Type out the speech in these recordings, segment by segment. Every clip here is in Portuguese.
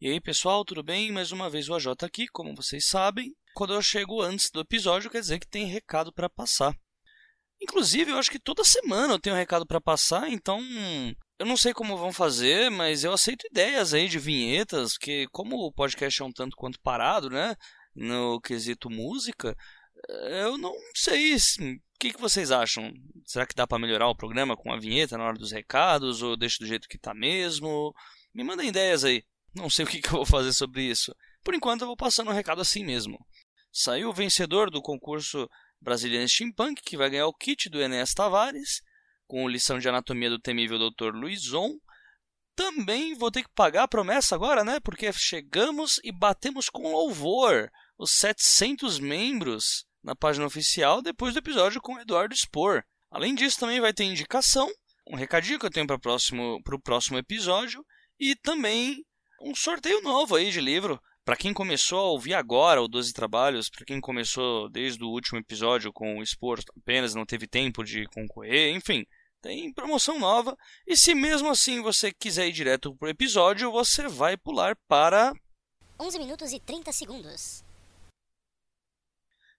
E aí, pessoal, tudo bem? Mais uma vez o AJ aqui, como vocês sabem. Quando eu chego antes do episódio, quer dizer que tem recado para passar. Inclusive, eu acho que toda semana eu tenho um recado para passar, então eu não sei como vão fazer, mas eu aceito ideias aí de vinhetas, que como o podcast é um tanto quanto parado, né, no quesito música, eu não sei o que, que vocês acham? Será que dá para melhorar o programa com a vinheta na hora dos recados ou deixa do jeito que tá mesmo? Me mandem ideias aí. Não sei o que, que eu vou fazer sobre isso. Por enquanto, eu vou passando um recado assim mesmo. Saiu o vencedor do concurso Brasilian Steampunk, que vai ganhar o kit do Enéas Tavares, com lição de anatomia do temível Dr. Luizon. Também vou ter que pagar a promessa agora, né? Porque chegamos e batemos com louvor os 700 membros na página oficial depois do episódio com o Eduardo Spor. Além disso, também vai ter indicação, um recadinho que eu tenho para o próximo, próximo episódio e também um sorteio novo aí de livro. Para quem começou a ouvir agora o 12 Trabalhos, para quem começou desde o último episódio com o Expor apenas não teve tempo de concorrer, enfim, tem promoção nova. E se mesmo assim você quiser ir direto pro episódio, você vai pular para 11 minutos e 30 segundos.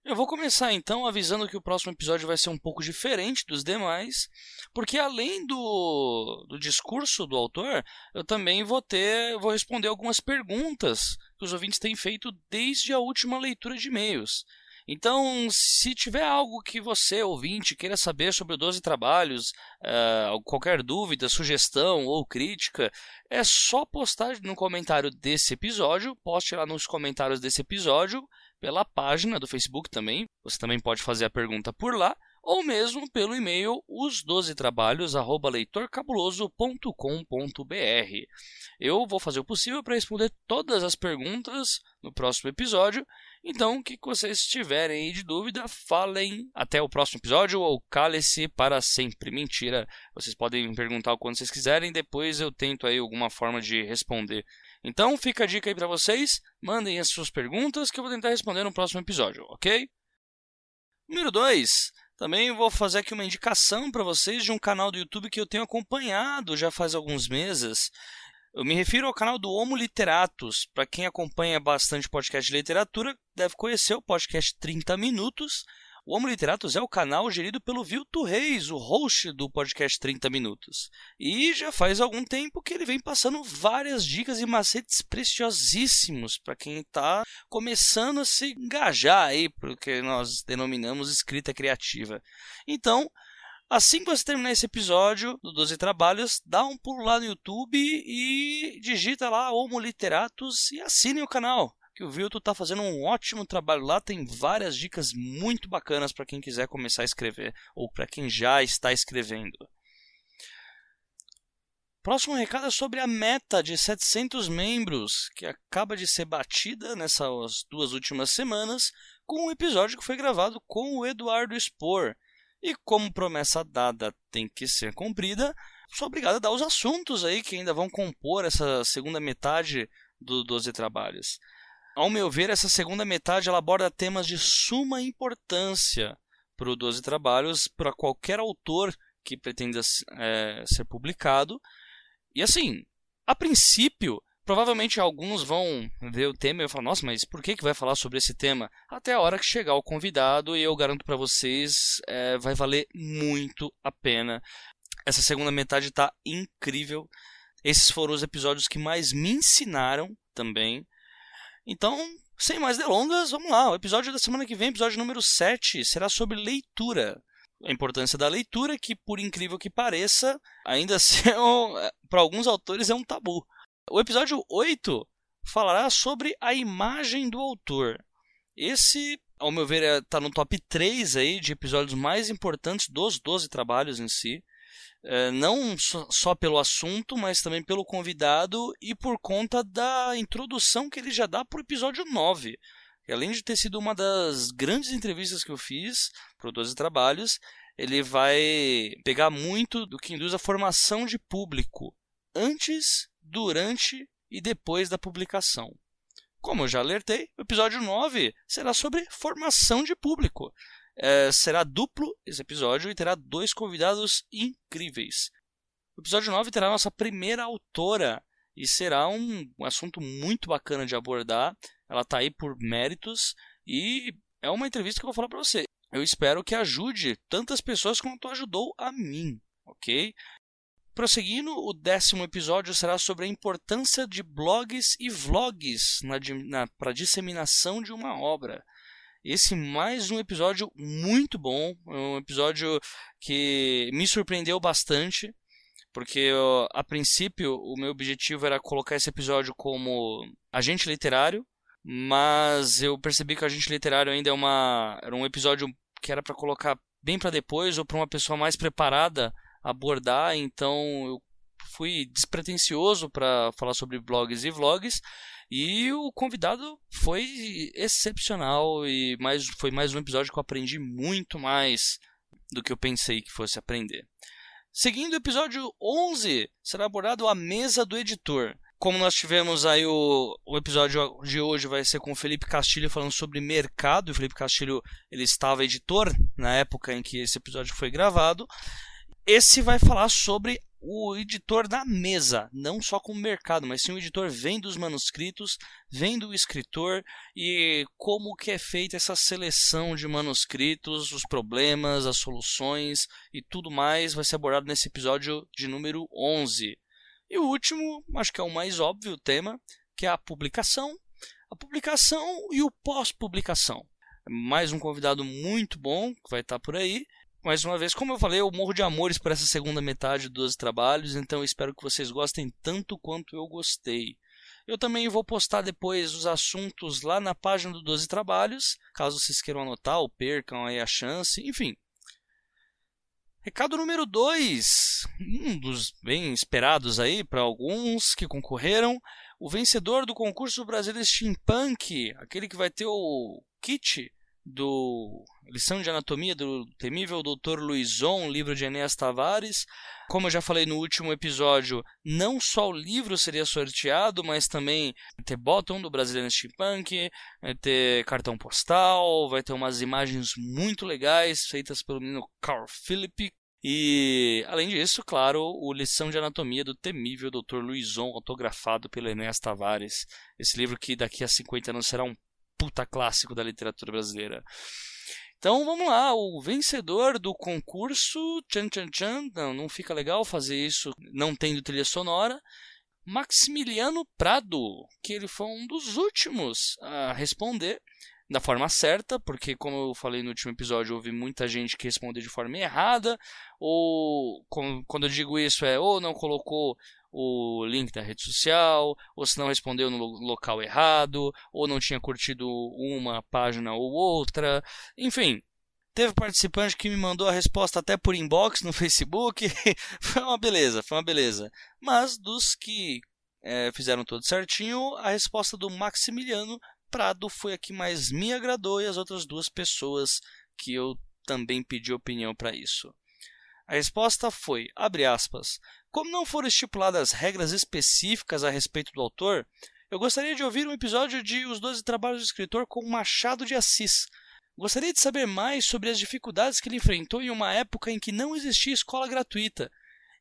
Eu vou começar então avisando que o próximo episódio vai ser um pouco diferente dos demais, porque além do, do discurso do autor, eu também vou ter, vou responder algumas perguntas que os ouvintes têm feito desde a última leitura de e-mails. Então, se tiver algo que você, ouvinte, queira saber sobre o 12 Trabalhos, uh, qualquer dúvida, sugestão ou crítica, é só postar no comentário desse episódio. Poste lá nos comentários desse episódio pela página do Facebook também. Você também pode fazer a pergunta por lá ou mesmo pelo e-mail os12trabalhos@leitorcabuloso.com.br. Eu vou fazer o possível para responder todas as perguntas no próximo episódio. Então, o que vocês tiverem aí de dúvida, falem até o próximo episódio ou cale-se para sempre. Mentira. Vocês podem perguntar o quanto vocês quiserem, depois eu tento aí alguma forma de responder. Então fica a dica aí para vocês, mandem as suas perguntas que eu vou tentar responder no próximo episódio, ok? Número 2. Também vou fazer aqui uma indicação para vocês de um canal do YouTube que eu tenho acompanhado já faz alguns meses. Eu me refiro ao canal do Homo Literatus. Para quem acompanha bastante podcast de literatura, deve conhecer o podcast 30 Minutos, o Homo Literatus é o canal gerido pelo Vilto Reis, o host do podcast 30 Minutos. E já faz algum tempo que ele vem passando várias dicas e macetes preciosíssimos para quem está começando a se engajar aí para o que nós denominamos escrita criativa. Então, Assim que você terminar esse episódio do 12 Trabalhos, dá um pulo lá no YouTube e digita lá Homo Literatus e assine o canal que o Vilto está fazendo um ótimo trabalho lá, tem várias dicas muito bacanas para quem quiser começar a escrever ou para quem já está escrevendo. Próximo recado é sobre a meta de 700 membros, que acaba de ser batida nessas duas últimas semanas, com um episódio que foi gravado com o Eduardo Spor. E como promessa dada tem que ser cumprida, sou obrigado a dar os assuntos aí que ainda vão compor essa segunda metade do 12 Trabalhos. Ao meu ver, essa segunda metade ela aborda temas de suma importância para o 12 Trabalhos, para qualquer autor que pretenda é, ser publicado. E assim, a princípio, provavelmente alguns vão ver o tema e falar: nossa, mas por que, que vai falar sobre esse tema? Até a hora que chegar o convidado, e eu garanto para vocês, é, vai valer muito a pena. Essa segunda metade está incrível. Esses foram os episódios que mais me ensinaram também. Então, sem mais delongas, vamos lá. O episódio da semana que vem, episódio número 7, será sobre leitura. A importância da leitura, que por incrível que pareça, ainda para alguns autores é um tabu. O episódio 8 falará sobre a imagem do autor. Esse, ao meu ver, está é, no top 3 aí de episódios mais importantes dos 12 trabalhos em si. É, não só pelo assunto, mas também pelo convidado e por conta da introdução que ele já dá para o episódio 9. Que além de ter sido uma das grandes entrevistas que eu fiz para o 12 Trabalhos, ele vai pegar muito do que induz a formação de público antes, durante e depois da publicação. Como eu já alertei, o episódio 9 será sobre formação de público. É, será duplo esse episódio e terá dois convidados incríveis. O episódio 9 terá nossa primeira autora e será um, assunto muito bacana de abordar. Ela está aí por méritos e é uma entrevista que eu vou falar para você. Eu espero que ajude tantas pessoas quanto ajudou a mim, ok? Prosseguindo, o décimo episódio será sobre a importância de blogs e vlogs para disseminação de uma obra. Esse mais um episódio muito bom, um episódio que me surpreendeu bastante, porque a princípio o meu objetivo era colocar esse episódio como agente literário, mas eu percebi que o agente literário ainda é uma era um episódio que era para colocar bem para depois ou para uma pessoa mais preparada abordar, então eu fui despretensioso para falar sobre blogs e vlogs e o convidado foi excepcional e mais, foi mais um episódio que eu aprendi muito mais do que eu pensei que fosse aprender. Seguindo o episódio 11, será abordado a mesa do editor. Como nós tivemos aí o, o episódio de hoje vai ser com o Felipe Castilho falando sobre mercado. O Felipe Castilho ele estava editor na época em que esse episódio foi gravado. Esse vai falar sobre o editor da mesa, não só com o mercado, mas sim o editor vem dos manuscritos, vem do escritor e como que é feita essa seleção de manuscritos, os problemas, as soluções e tudo mais vai ser abordado nesse episódio de número 11. E o último, acho que é o mais óbvio tema, que é a publicação, a publicação e o pós-publicação. Mais um convidado muito bom que vai estar por aí mais uma vez, como eu falei, eu morro de amores por essa segunda metade dos trabalhos, então espero que vocês gostem tanto quanto eu gostei. Eu também vou postar depois os assuntos lá na página do 12 Trabalhos, caso vocês queiram anotar ou percam aí a chance, enfim. Recado número 2, um dos bem esperados aí para alguns que concorreram, o vencedor do concurso brasileiro Steampunk, aquele que vai ter o kit do Lição de Anatomia do temível Dr. Luizon, livro de Enéas Tavares. Como eu já falei no último episódio, não só o livro seria sorteado, mas também ter bottom do Brasileiro Steampunk, vai ter cartão postal, vai ter umas imagens muito legais feitas pelo menino Carl Philippe. E, além disso, claro, o Lição de Anatomia do temível Dr. Luizon, autografado pelo Enéas Tavares. Esse livro que daqui a 50 anos será um puta clássico da literatura brasileira. Então vamos lá, o vencedor do concurso, não, não fica legal fazer isso não tendo trilha sonora, Maximiliano Prado, que ele foi um dos últimos a responder da forma certa, porque como eu falei no último episódio, houve muita gente que respondeu de forma errada, ou quando eu digo isso é ou não colocou o link da rede social, ou se não respondeu no local errado, ou não tinha curtido uma página ou outra, enfim. Teve participante que me mandou a resposta até por inbox no Facebook. foi uma beleza, foi uma beleza. Mas dos que é, fizeram tudo certinho, a resposta do Maximiliano Prado foi a que mais me agradou e as outras duas pessoas que eu também pedi opinião para isso. A resposta foi, abre aspas, como não foram estipuladas regras específicas a respeito do autor, eu gostaria de ouvir um episódio de Os Doze Trabalhos do Escritor com Machado de Assis. Gostaria de saber mais sobre as dificuldades que ele enfrentou em uma época em que não existia escola gratuita,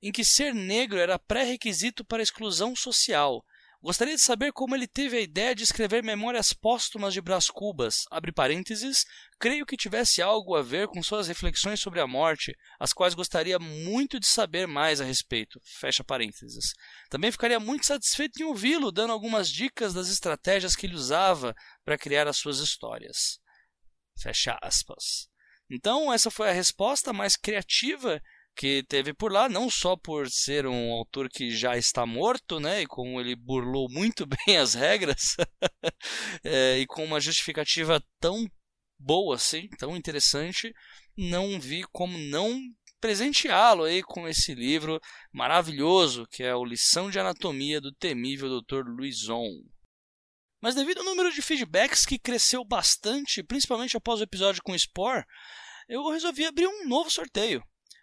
em que ser negro era pré-requisito para a exclusão social, Gostaria de saber como ele teve a ideia de escrever Memórias Póstumas de Brás Cubas, abre parênteses, creio que tivesse algo a ver com suas reflexões sobre a morte, as quais gostaria muito de saber mais a respeito, fecha parênteses. Também ficaria muito satisfeito em ouvi-lo, dando algumas dicas das estratégias que ele usava para criar as suas histórias. Fecha aspas. Então, essa foi a resposta mais criativa que teve por lá, não só por ser um autor que já está morto, né, e como ele burlou muito bem as regras, é, e com uma justificativa tão boa assim, tão interessante, não vi como não presenteá-lo aí com esse livro maravilhoso que é o Lição de Anatomia do temível Dr. Luizon. Mas devido ao número de feedbacks que cresceu bastante, principalmente após o episódio com o Spore, eu resolvi abrir um novo sorteio.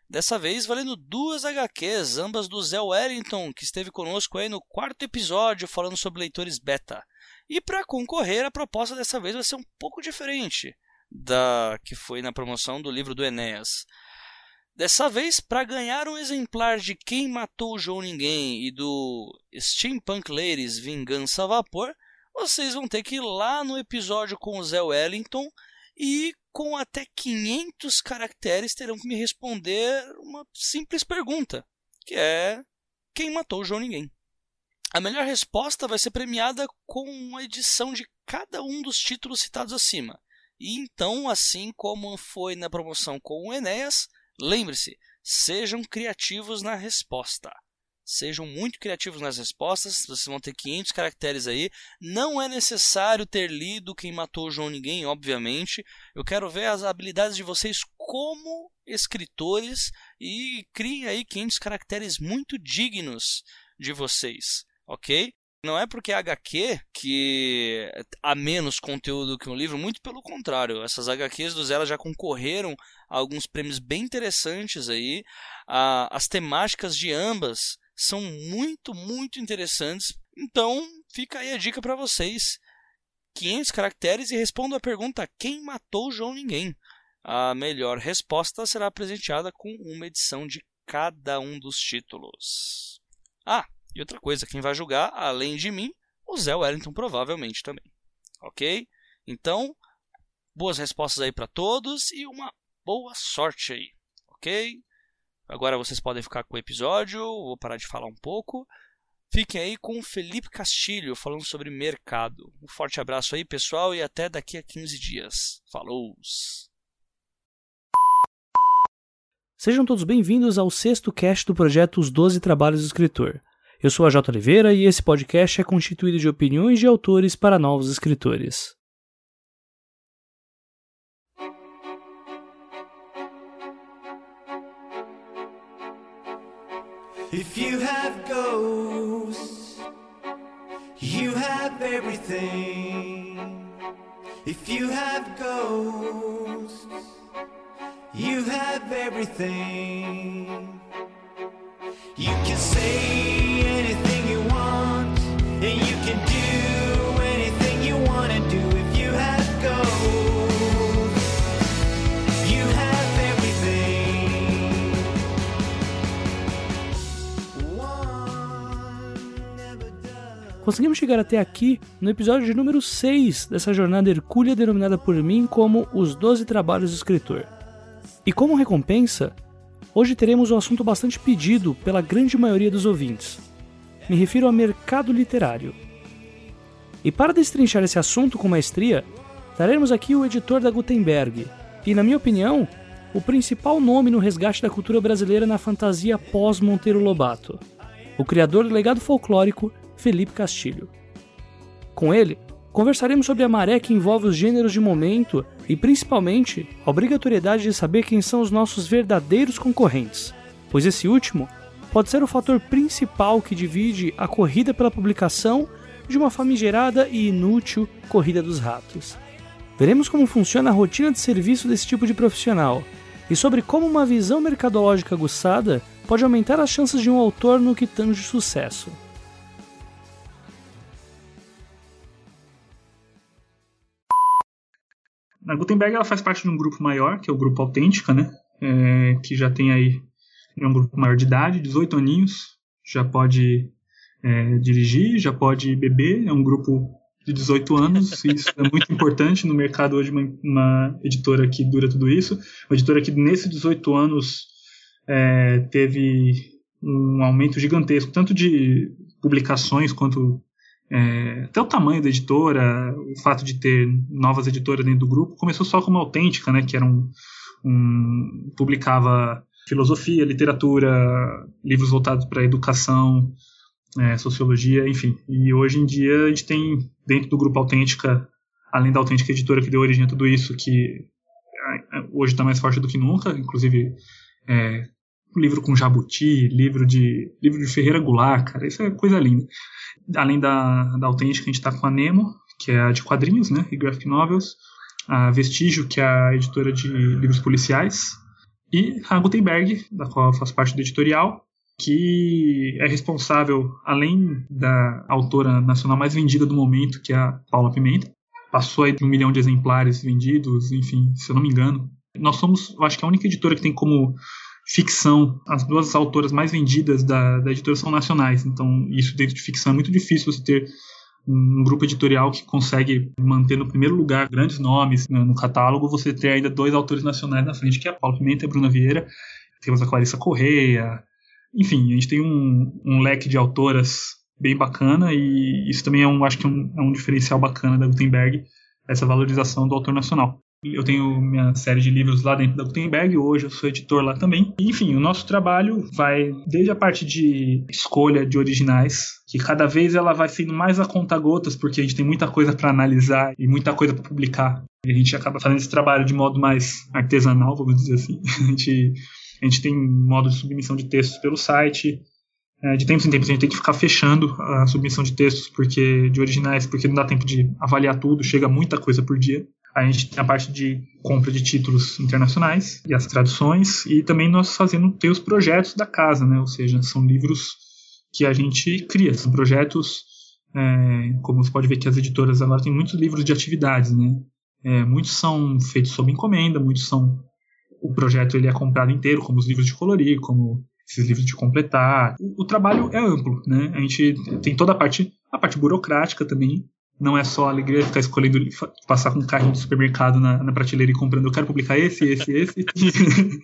Dessa vez valendo duas HQs, ambas do Zé Wellington, que esteve conosco aí no quarto episódio falando sobre leitores beta. E para concorrer, a proposta dessa vez vai ser um pouco diferente da que foi na promoção do livro do Enéas. Dessa vez, para ganhar um exemplar de Quem Matou o João Ninguém e do Steampunk Ladies Vingança a Vapor, vocês vão ter que ir lá no episódio com o Zé Wellington e com até 500 caracteres terão que me responder uma simples pergunta, que é quem matou o João Ninguém. A melhor resposta vai ser premiada com uma edição de cada um dos títulos citados acima. E então, assim como foi na promoção com o Enéas, lembre-se, sejam criativos na resposta. Sejam muito criativos nas respostas, vocês vão ter 500 caracteres aí. Não é necessário ter lido Quem Matou João Ninguém, obviamente. Eu quero ver as habilidades de vocês como escritores e criem aí 500 caracteres muito dignos de vocês, ok? Não é porque é HQ que há menos conteúdo que um livro, muito pelo contrário. Essas HQs do Zela já concorreram a alguns prêmios bem interessantes aí. As temáticas de ambas são muito, muito interessantes. Então, fica aí a dica para vocês. 500 caracteres e respondo a pergunta: quem matou João Ninguém? A melhor resposta será presenteada com uma edição de cada um dos títulos. Ah, e outra coisa, quem vai julgar, além de mim, o Zé Wellington provavelmente também. Ok? Então, boas respostas aí para todos e uma boa sorte aí. Ok? Agora vocês podem ficar com o episódio, vou parar de falar um pouco. Fiquem aí com o Felipe Castilho falando sobre mercado. Um forte abraço aí, pessoal, e até daqui a 15 dias. Falou! Sejam todos bem-vindos ao sexto cast do projeto Os Doze Trabalhos do Escritor. Eu sou a J. Oliveira e esse podcast é constituído de opiniões de autores para novos escritores. If you have ghosts, you have everything. If you have ghosts, you have everything. You can say Conseguimos chegar até aqui no episódio de número 6 dessa jornada hercúlea denominada por mim como Os Doze Trabalhos do Escritor. E como recompensa, hoje teremos um assunto bastante pedido pela grande maioria dos ouvintes. Me refiro ao mercado literário. E para destrinchar esse assunto com maestria, traremos aqui o editor da Gutenberg, e, na minha opinião, o principal nome no resgate da cultura brasileira na fantasia pós-Monteiro Lobato, o criador do legado folclórico Felipe Castilho. Com ele, conversaremos sobre a maré que envolve os gêneros de momento e, principalmente, a obrigatoriedade de saber quem são os nossos verdadeiros concorrentes, pois esse último pode ser o fator principal que divide a corrida pela publicação de uma famigerada e inútil corrida dos ratos. Veremos como funciona a rotina de serviço desse tipo de profissional e sobre como uma visão mercadológica aguçada pode aumentar as chances de um autor no que tange sucesso. A Gutenberg ela faz parte de um grupo maior, que é o Grupo Autêntica, né? É, que já tem aí é um grupo maior de idade, 18 aninhos, já pode é, dirigir, já pode beber, é um grupo de 18 anos, e isso é muito importante no mercado hoje, uma, uma, editora que dura tudo isso, uma editora que nesses 18 anos é, teve um aumento gigantesco, tanto de publicações quanto é, até o tamanho da editora, o fato de ter novas editoras dentro do grupo, começou só como autêntica, né, que era um, um publicava filosofia, literatura, livros voltados para educação, é, sociologia, enfim. E hoje em dia a gente tem dentro do grupo Autêntica, além da Autêntica Editora que deu origem a tudo isso, que é, hoje está mais forte do que nunca, inclusive é, livro com Jabuti, livro de livro de Ferreira Goulart, cara, isso é coisa linda. Além da, da Autêntica, a gente está com a Nemo, que é a de quadrinhos, né, e graphic novels, a Vestígio, que é a editora de livros policiais, e a Gutenberg, da qual eu faço parte do editorial, que é responsável, além da autora nacional mais vendida do momento, que é a Paula Pimenta, passou aí de um milhão de exemplares vendidos, enfim, se eu não me engano. Nós somos, eu acho que a única editora que tem como ficção, as duas autoras mais vendidas da, da editora são nacionais. Então, isso dentro de ficção é muito difícil você ter um grupo editorial que consegue manter no primeiro lugar grandes nomes né, no catálogo, você ter ainda dois autores nacionais na frente, que é a Paulo Pimenta e a Bruna Vieira. Temos a Clarissa Correia. Enfim, a gente tem um, um leque de autoras bem bacana e isso também é um, acho que é um, é um diferencial bacana da Gutenberg, essa valorização do autor nacional. Eu tenho minha série de livros lá dentro da Gutenberg, hoje eu sou editor lá também. Enfim, o nosso trabalho vai desde a parte de escolha de originais, que cada vez ela vai sendo mais a conta gotas, porque a gente tem muita coisa para analisar e muita coisa para publicar. E a gente acaba fazendo esse trabalho de modo mais artesanal, vamos dizer assim. A gente, a gente tem modo de submissão de textos pelo site, é, de tempos em tempos a gente tem que ficar fechando a submissão de textos porque de originais, porque não dá tempo de avaliar tudo, chega muita coisa por dia. A gente tem a parte de compra de títulos internacionais e as traduções, e também nós fazendo ter os projetos da casa, né? ou seja, são livros que a gente cria, são projetos, é, como você pode ver que as editoras agora têm muitos livros de atividades, né? É, muitos são feitos sob encomenda, muitos são o projeto ele é comprado inteiro, como os livros de colorir, como esses livros de completar. O, o, trabalho é amplo, né? A gente tem toda a parte, a parte burocrática também. Não é só a alegria de ficar escolhendo, passar com um carrinho de supermercado na, na prateleira e comprando. Eu quero publicar esse, esse, esse.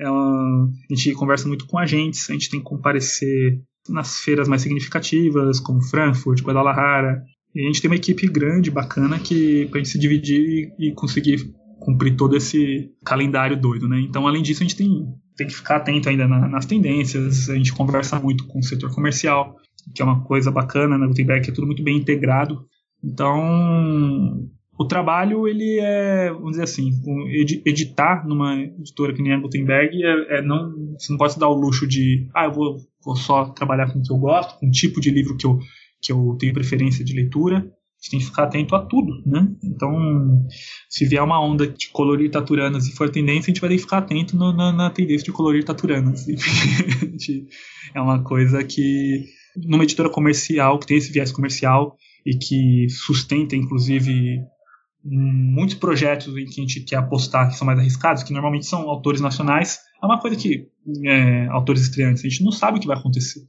é uma, a gente conversa muito com agentes, a gente tem que comparecer nas feiras mais significativas, como Frankfurt, Guadalajara. E a gente tem uma equipe grande, bacana, que para a gente se dividir e conseguir cumprir todo esse calendário doido, né? Então, além disso, a gente tem tem que ficar atento ainda na, nas tendências. A gente conversa muito com o setor comercial, que é uma coisa bacana na Gutenberg, que é tudo muito bem integrado. Então, o trabalho, ele é, vamos dizer assim, editar numa editora que nem a Gutenberg, é, é não, você não pode se dar o luxo de, ah, eu vou, vou só trabalhar com o que eu gosto, com o tipo de livro que eu, que eu tenho preferência de leitura gente tem que ficar atento a tudo, né? Então, se vier uma onda de colorir taturanas e for tendência, a gente vai ter que ficar atento no, na, na, tendência de colorir taturanas. é uma coisa que, numa editora comercial, que tem esse viés comercial e que sustenta, inclusive, muitos projetos em que a gente quer apostar que são mais arriscados, que normalmente são autores nacionais, é uma coisa que, é, autores estreantes, a gente não sabe o que vai acontecer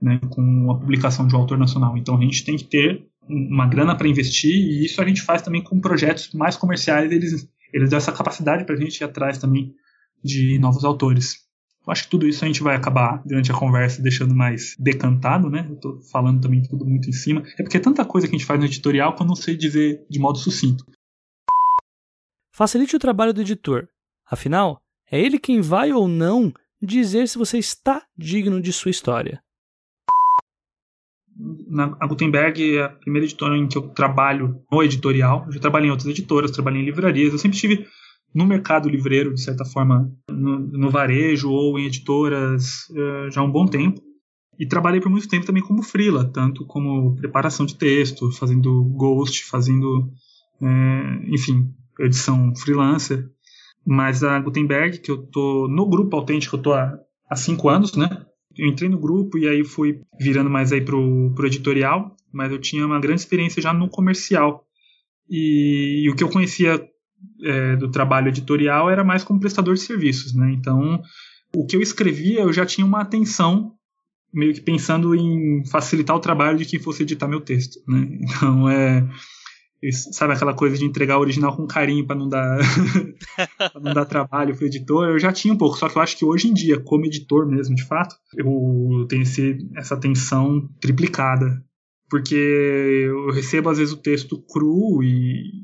né, com a publicação de um autor nacional. Então, a gente tem que ter uma grana para investir e isso a gente faz também com projetos mais comerciais, eles, eles dão essa capacidade para a gente ir atrás também de novos autores. Eu acho que tudo isso a gente vai acabar, durante a conversa, deixando mais decantado, né? Eu tô falando também tudo muito em cima. É porque é tanta coisa que a gente faz no editorial que eu não sei dizer de modo sucinto. Facilite o trabalho do editor. Afinal, é ele quem vai ou não dizer se você está digno de sua história na, a Gutenberg é a primeira editora em que eu trabalho no editorial. Eu já trabalhei em outras editoras, trabalhei em livrarias. Eu sempre estive no mercado livreiro, de certa forma, no, no varejo ou em editoras uh, já há um bom tempo. E trabalhei por muito tempo também como freela, tanto como preparação de texto, fazendo ghost, fazendo, uh, enfim, edição freelancer. Mas a Gutenberg, que eu tô no grupo autêntico, eu tô há, há cinco anos, né? Eu entrei no grupo e aí fui virando mais aí pro, pro editorial, mas eu tinha uma grande experiência já no comercial. E, e o que eu conhecia é, do trabalho editorial era mais como prestador de serviços, né? Então, o que eu escrevia, eu já tinha uma atenção meio que pensando em facilitar o trabalho de quem fosse editar meu texto, né? Então, é sabe aquela coisa de entregar o original com carinho para não dar não dar trabalho pro editor eu já tinha um pouco só que eu acho que hoje em dia como editor mesmo de fato eu tenho esse, essa atenção triplicada porque eu recebo às vezes o texto cru e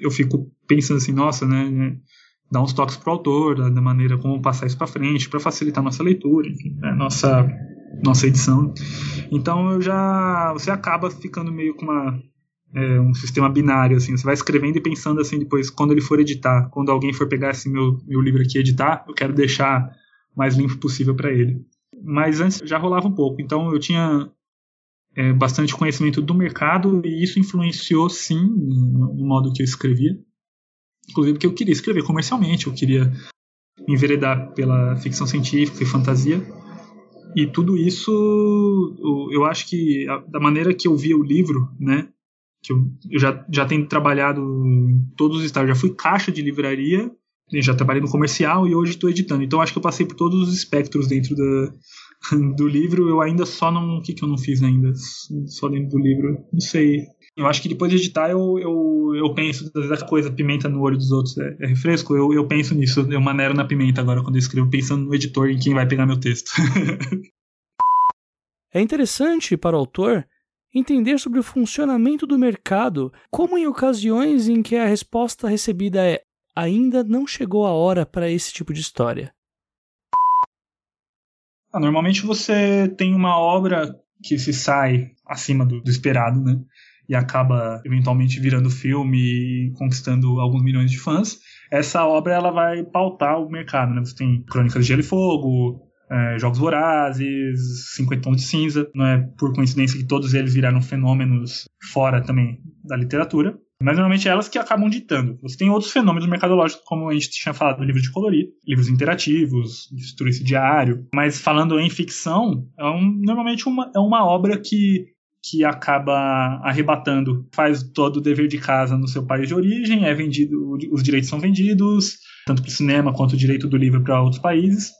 eu fico pensando assim nossa né dar uns toques pro autor da, da maneira como passar isso para frente para facilitar nossa leitura enfim né, nossa nossa edição então eu já você acaba ficando meio com uma é, um sistema binário, assim, você vai escrevendo e pensando assim depois, quando ele for editar, quando alguém for pegar esse meu, meu livro aqui e editar, eu quero deixar o mais limpo possível para ele. Mas antes já rolava um pouco, então eu tinha é, bastante conhecimento do mercado e isso influenciou sim no, modo que eu escrevia. Inclusive porque eu queria escrever comercialmente, eu queria me enveredar pela ficção científica e fantasia. E tudo isso, eu acho que da maneira que eu via o livro, né, que eu, eu já, já tenho trabalhado em todos os estágios. Já fui caixa de livraria já trabalhei no comercial e hoje estou editando. Então acho que eu passei por todos os espectros dentro da, do livro. Eu ainda só não. O que, que eu não fiz ainda? Só dentro do livro. Não sei. Eu acho que depois de editar eu, eu, eu penso, às vezes a coisa, pimenta no olho dos outros é, é refresco, eu, eu penso nisso, eu maneiro na pimenta agora quando eu escrevo, pensando no editor em quem vai pegar meu texto. é interessante para o autor entender sobre o funcionamento do mercado, como em ocasiões em que a resposta recebida é ainda não chegou a hora para esse tipo de história. Ah, normalmente você tem uma obra que se sai acima do, do esperado, né? e acaba eventualmente virando filme e conquistando alguns milhões de fãs, essa obra ela vai pautar o mercado. Né? Você tem Crônicas de Gelo e Fogo, é, Jogos Vorazes, 50 Tons de Cinza. Não é por coincidência que todos eles viraram fenômenos fora também da literatura. Mas normalmente é elas que acabam ditando. Você tem outros fenômenos mercadológicos, como a gente tinha falado, livros de colorir, livros interativos, destruir diário. Mas falando em ficção, é um, normalmente uma, é uma obra que que acaba arrebatando, faz todo o dever de casa no seu país de origem, é vendido, os direitos são vendidos, tanto para o cinema quanto o direito do livro para outros países.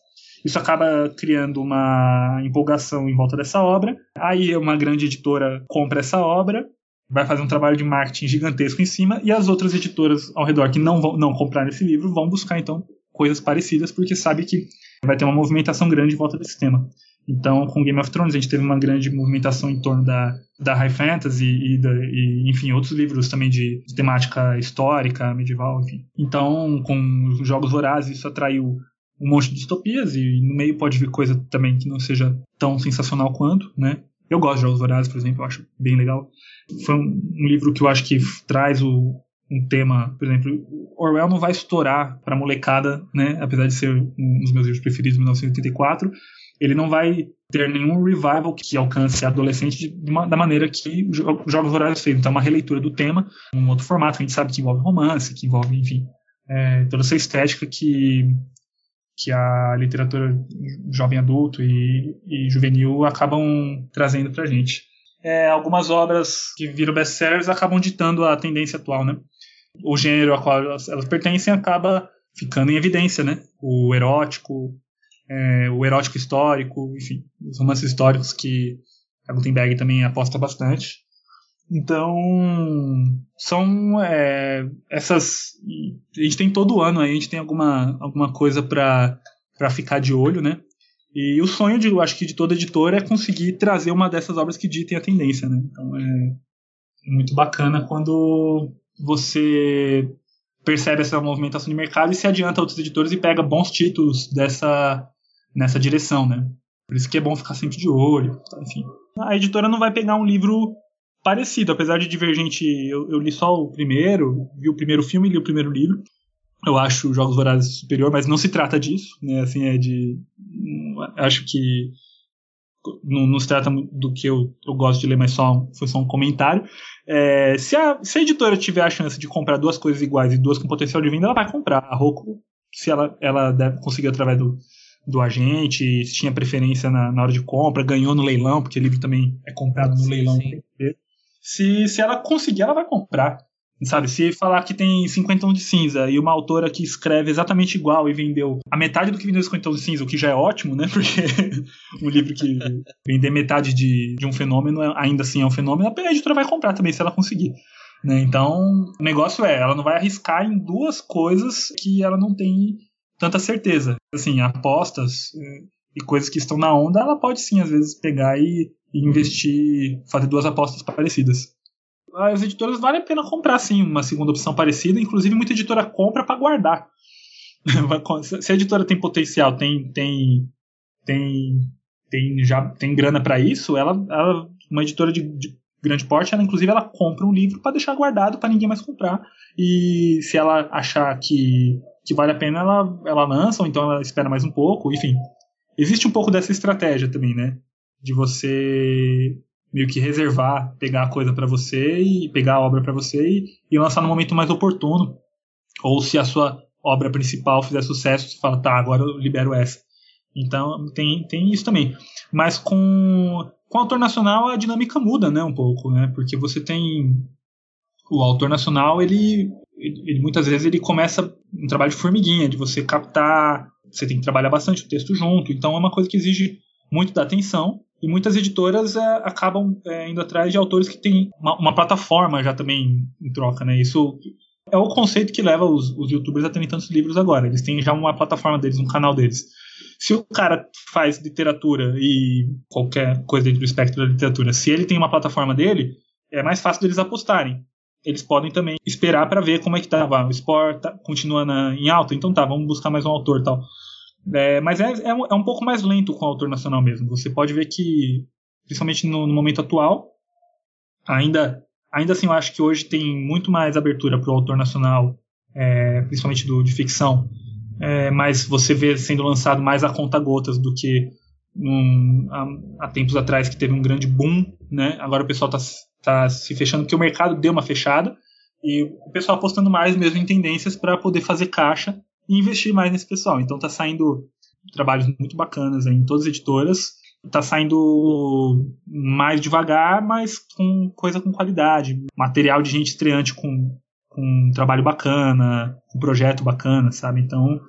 Isso acaba criando uma empolgação em volta dessa obra. Aí uma grande editora compra essa obra, vai fazer um trabalho de marketing gigantesco em cima, e as outras editoras ao redor que não vão não comprar esse livro vão buscar então coisas parecidas, porque sabe que vai ter uma movimentação grande em volta desse tema. Então, com Game of Thrones, a gente teve uma grande movimentação em torno da, da High Fantasy e, da, e enfim, outros livros também de, de, temática histórica, medieval, enfim. Então, com os Jogos Vorazes, isso atraiu um monte de distopias e no meio pode vir coisa também que não seja tão sensacional quanto, né? Eu gosto de Jogos Vorazes, por exemplo, eu acho bem legal. Foi um, um livro que eu acho que traz o, um tema, por exemplo, Orwell não vai estourar para molecada, né? Apesar de ser um dos meus livros preferidos, 1984, ele não vai ter nenhum revival que alcance adolescente uma, da maneira que Jogos Vorazes fez. Então, é uma releitura do tema, um outro formato, a gente sabe que envolve romance, que envolve, enfim, é, toda essa estética que, que a literatura jovem adulto e, e juvenil acabam trazendo pra gente. É, algumas obras que viram best-sellers acabam ditando a tendência atual, né? O gênero a qual elas, elas pertencem acaba ficando em evidência, né? O erótico, é, o erótico histórico, enfim, os romances históricos que a Gutenberg também aposta bastante. Então, são é, essas. A gente tem todo ano aí, a gente tem alguma, alguma coisa para ficar de olho, né? E o sonho, de, eu acho que de toda editora é conseguir trazer uma dessas obras que ditem a tendência, né? Então é muito bacana quando você percebe essa movimentação de mercado e se adianta a outros editores e pega bons títulos dessa, nessa direção, né? Por isso que é bom ficar sempre de olho, enfim. A editora não vai pegar um livro parecido, apesar de Divergente, eu, eu li só o primeiro, vi o primeiro filme e li o primeiro livro. Eu acho Jogos Vorazes superior, mas não se trata disso, né? Assim, é de... Acho que não, não, se trata do que eu, eu gosto de ler, mas só, foi só um comentário. É, se, a, se a editora tiver a chance de comprar duas coisas iguais e duas com potencial de venda, ela vai comprar. A Roku, se ela, ela deve conseguir através do, do agente, se tinha preferência na, na hora de compra, ganhou no leilão, porque o livro também é comprado no sim, leilão. Sim. Se, se ela conseguir, ela vai comprar. Sabe, se falar que tem 50 tons de cinza e uma autora que escreve exatamente igual e vendeu a metade do que vendeu 50 tons de cinza, o que já é ótimo, né? Porque um livro que vender metade de, de um fenômeno ainda assim é um fenômeno, a editora vai comprar também se ela conseguir. Né? Então, o negócio é, ela não vai arriscar em duas coisas que ela não tem tanta certeza. Assim, apostas eh, e coisas que estão na onda, ela pode sim, às vezes, pegar e, e investir, fazer duas apostas parecidas. As editoras vale a pena comprar sim uma segunda opção parecida, inclusive muita editora compra para guardar. Se a editora tem potencial, tem tem tem tem já tem grana para isso, ela, ela uma editora de, de grande porte, ela inclusive ela compra um livro para deixar guardado para ninguém mais comprar. E se ela achar que que vale a pena, ela, ela lança, ou então ela espera mais um pouco, enfim. Existe um pouco dessa estratégia também, né? De você meio que reservar, pegar a coisa para você e pegar a obra para você e, e, lançar no momento mais oportuno. Ou se a sua obra principal fizer sucesso, você fala, tá, agora eu libero essa. Então tem, tem isso também. Mas com, com o autor nacional a dinâmica muda, né, um pouco, né? Porque você tem o autor nacional, ele ele, muitas vezes ele começa um trabalho de formiguinha, de você captar, você tem que trabalhar bastante o texto junto, então é uma coisa que exige muito da atenção e muitas editoras é, acabam é, indo atrás de autores que têm uma, uma, plataforma já também em troca, né? Isso é o conceito que leva os, os youtubers a terem tantos livros agora. Eles têm já uma plataforma deles, um canal deles. Se o cara faz literatura e qualquer coisa dentro do espectro da literatura, se ele tem uma plataforma dele, é mais fácil deles apostarem. Eles podem também esperar para ver como é que tá. o Sport tá, continua na, em alta, então tá, vamos buscar mais um autor tal. É, mas é, é, um, é, um, pouco mais lento com o autor nacional mesmo. Você pode ver que, principalmente no, no momento atual, ainda, ainda assim eu acho que hoje tem muito mais abertura para o autor nacional, é, principalmente do, de ficção, é, mas você vê sendo lançado mais a conta gotas do que um, há, há, tempos atrás que teve um grande boom, né? Agora o pessoal está tá se fechando porque o mercado deu uma fechada e o pessoal apostando mais mesmo em tendências para poder fazer caixa e investir mais nesse pessoal. Então tá saindo trabalhos muito bacanas em todas as editoras. Tá saindo mais devagar, mas com coisa com qualidade. Material de gente estreante com, com um trabalho bacana, um projeto bacana, sabe? Então,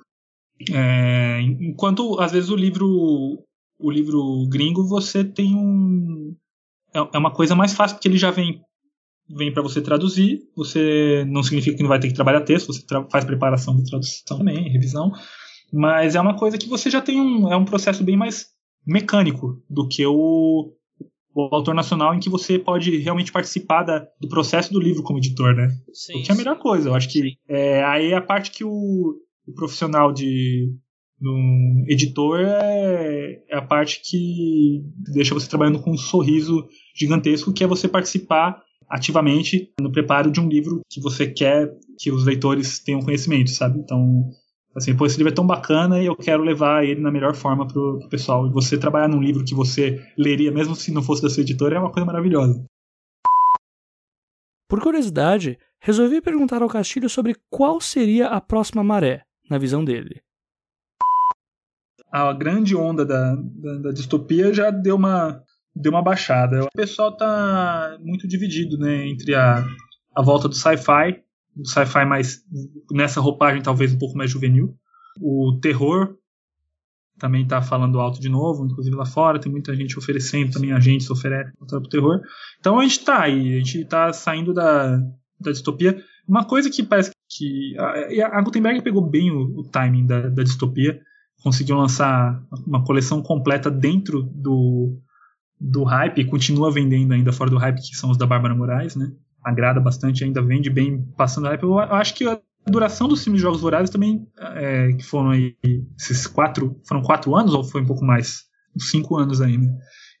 é, enquanto às vezes o livro o livro gringo você tem um é, é uma coisa mais fácil porque ele já vem vem para você traduzir. Você não significa que não vai ter que trabalhar texto, você faz preparação de tradução também, revisão. Mas é uma coisa que você já tem um. É um processo bem mais mecânico do que o, o autor nacional, em que você pode realmente participar da, do processo do livro como editor, né? Sim, o que é a melhor coisa. Eu acho que é, aí a parte que o, o profissional de um editor é, é, a parte que deixa você trabalhando com um sorriso gigantesco, que é você participar ativamente no preparo de um livro que você quer que os leitores tenham conhecimento, sabe? Então, assim, pô, esse livro é tão bacana e eu quero levar ele na melhor forma pro, pro pessoal. E você trabalhar num livro que você leria, mesmo se não fosse da sua editora, é uma coisa maravilhosa. Por curiosidade, resolvi perguntar ao Castilho sobre qual seria a próxima maré, na visão dele. A grande onda da, da, da distopia já deu uma deu uma baixada. O pessoal tá muito dividido, né, entre a, a volta do sci-fi, do sci-fi mais nessa roupagem talvez um pouco mais juvenil, o terror também tá falando alto de novo, inclusive lá fora tem muita gente oferecendo também agentes oferecem para o terror. Então a gente tá aí, a gente tá saindo da, da distopia. Uma coisa que parece que a, a Gutenberg pegou bem o, o timing da, da distopia, conseguiu lançar uma coleção completa dentro do do hype, e continua vendendo ainda fora do hype, que são os da Bárbara Moraes, né? Agrada bastante, ainda vende bem passando hype. Eu acho que a duração dos filmes de Jogos Vorazes também, é, que foram aí esses quatro, foram quatro anos ou foi um pouco mais? Uns cinco anos ainda.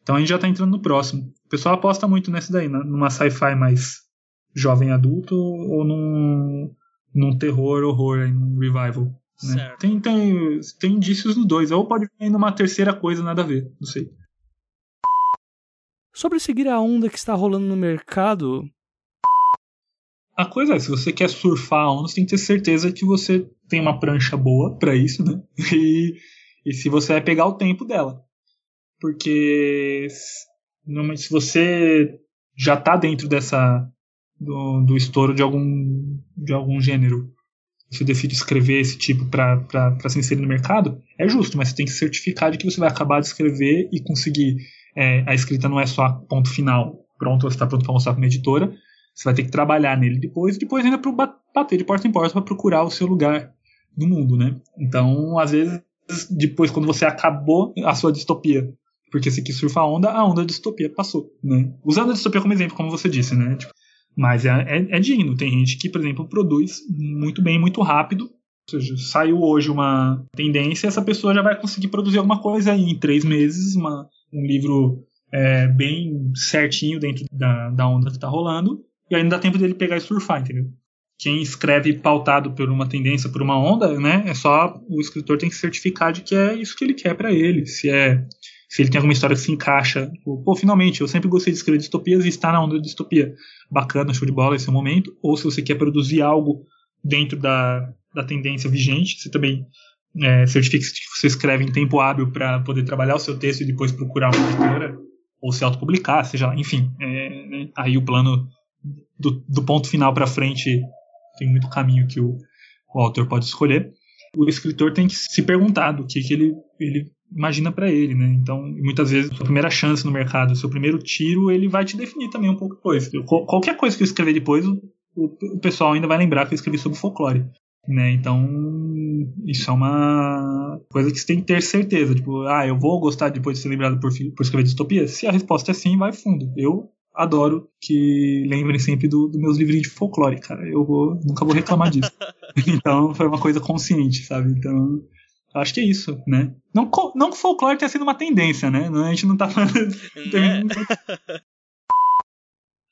Então a gente já tá entrando no próximo. O pessoal aposta muito nesse daí, numa sci-fi mais jovem adulto ou num, num terror, horror, num revival. Né? Tem, tem, tem indícios nos dois. Ou pode vir numa terceira coisa, nada a ver. Não sei. Sobre seguir a onda que está rolando no mercado. A coisa é, se você quer surfar a onda, você tem que ter certeza que você tem uma prancha boa para isso, né? E, e se você vai pegar o tempo dela. Porque se você já tá dentro dessa do, do estouro de algum de algum gênero você decide escrever esse tipo para se inserir no mercado, é justo, mas você tem que certificar de que você vai acabar de escrever e conseguir é, a escrita não é só ponto final, pronto, você está pronto para mostrar para uma editora. Você vai ter que trabalhar nele depois, e depois ainda para bater de porta em porta para procurar o seu lugar no mundo, né? Então, às vezes, depois, quando você acabou a sua distopia, porque você quis surfar a onda, a onda da distopia passou, né? Usando a distopia como exemplo, como você disse, né? Tipo, mas é, é, é digno. Tem gente que, por exemplo, produz muito bem, muito rápido, ou seja, saiu hoje uma tendência, essa pessoa já vai conseguir produzir alguma coisa aí em três meses, uma, um livro é, bem certinho dentro da, da onda que está rolando, e ainda dá tempo dele pegar e surfar, entendeu? Quem escreve pautado por uma tendência, por uma onda, né? É só o escritor tem que certificar de que é isso que ele quer para ele. Se é se ele tem alguma história que se encaixa. Pô, finalmente, eu sempre gostei de escrever distopias e está na onda de distopia. Bacana, show de bola esse é o momento. Ou se você quer produzir algo dentro da, da tendência vigente, você também é, certifique que você escreve em tempo hábil para poder trabalhar o seu texto e depois procurar uma editora, ou se autopublicar, seja lá, enfim. É, né, aí o plano do, do ponto final para frente tem muito caminho que o, o autor pode escolher. O escritor tem que se perguntar do que, que ele, ele imagina para ele, né? Então, muitas vezes, a primeira chance no mercado, o seu primeiro tiro, ele vai te definir também um pouco depois. Qualquer coisa que eu escrever depois, o, o pessoal ainda vai lembrar que eu escrevi sobre folclore. Né? Então, isso é uma coisa que você tem que ter certeza. Tipo, ah, eu vou gostar depois de ser lembrado por, por escrever distopia? Se a resposta é sim, vai fundo. Eu adoro que lembrem sempre dos do meus livrinhos de folclore, cara. Eu vou, nunca vou reclamar disso. então, foi uma coisa consciente, sabe? Então, acho que é isso, né? Não, não que folclore tenha sido uma tendência, né? A gente não tá falando. É.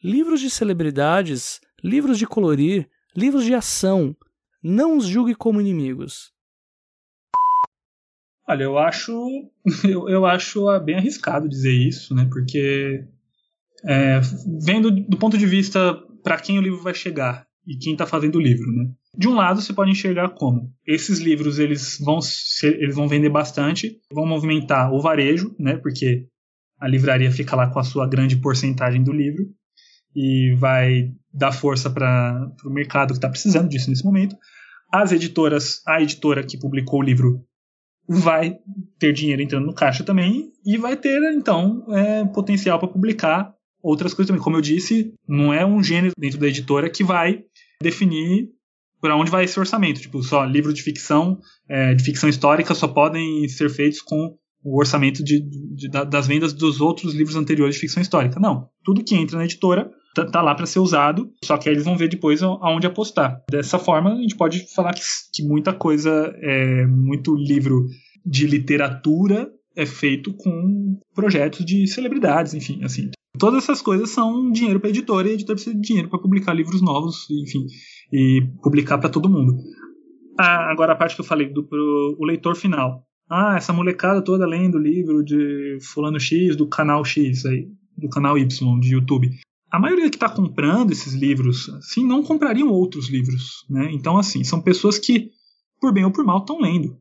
livros de celebridades, livros de colorir, livros de ação. Não os julgue como inimigos. Olha, eu acho, eu, eu acho bem arriscado dizer isso, né? Porque é, vendo do ponto de vista para quem o livro vai chegar e quem está fazendo o livro, né? De um lado, você pode enxergar como esses livros eles vão ser, eles vão vender bastante, vão movimentar o varejo, né? Porque a livraria fica lá com a sua grande porcentagem do livro e vai dar força para o mercado que está precisando disso nesse momento. As editoras, a editora que publicou o livro vai ter dinheiro entrando no caixa também e vai ter então é, potencial para publicar outras coisas também. Como eu disse, não é um gênero dentro da editora que vai definir para onde vai esse orçamento. Tipo, só livros de ficção, é, de ficção histórica só podem ser feitos com o orçamento de, de, das vendas dos outros livros anteriores de ficção histórica. Não. Tudo que entra na editora tá, tá lá para ser usado, só que aí eles vão ver depois aonde apostar. Dessa forma, a gente pode falar que, que muita coisa, é, muito livro de literatura é feito com projetos de celebridades, enfim, assim. Todas essas coisas são dinheiro para editora e a editora precisa de dinheiro para publicar livros novos, enfim, e publicar para todo mundo. Ah, agora a parte que eu falei do pro, o leitor final. Ah, essa molecada toda lendo livro de fulano X do canal X aí, do canal Y de YouTube. A maioria que está comprando esses livros, assim, não comprariam outros livros, né? Então, assim, são pessoas que, por bem ou por mal, estão lendo.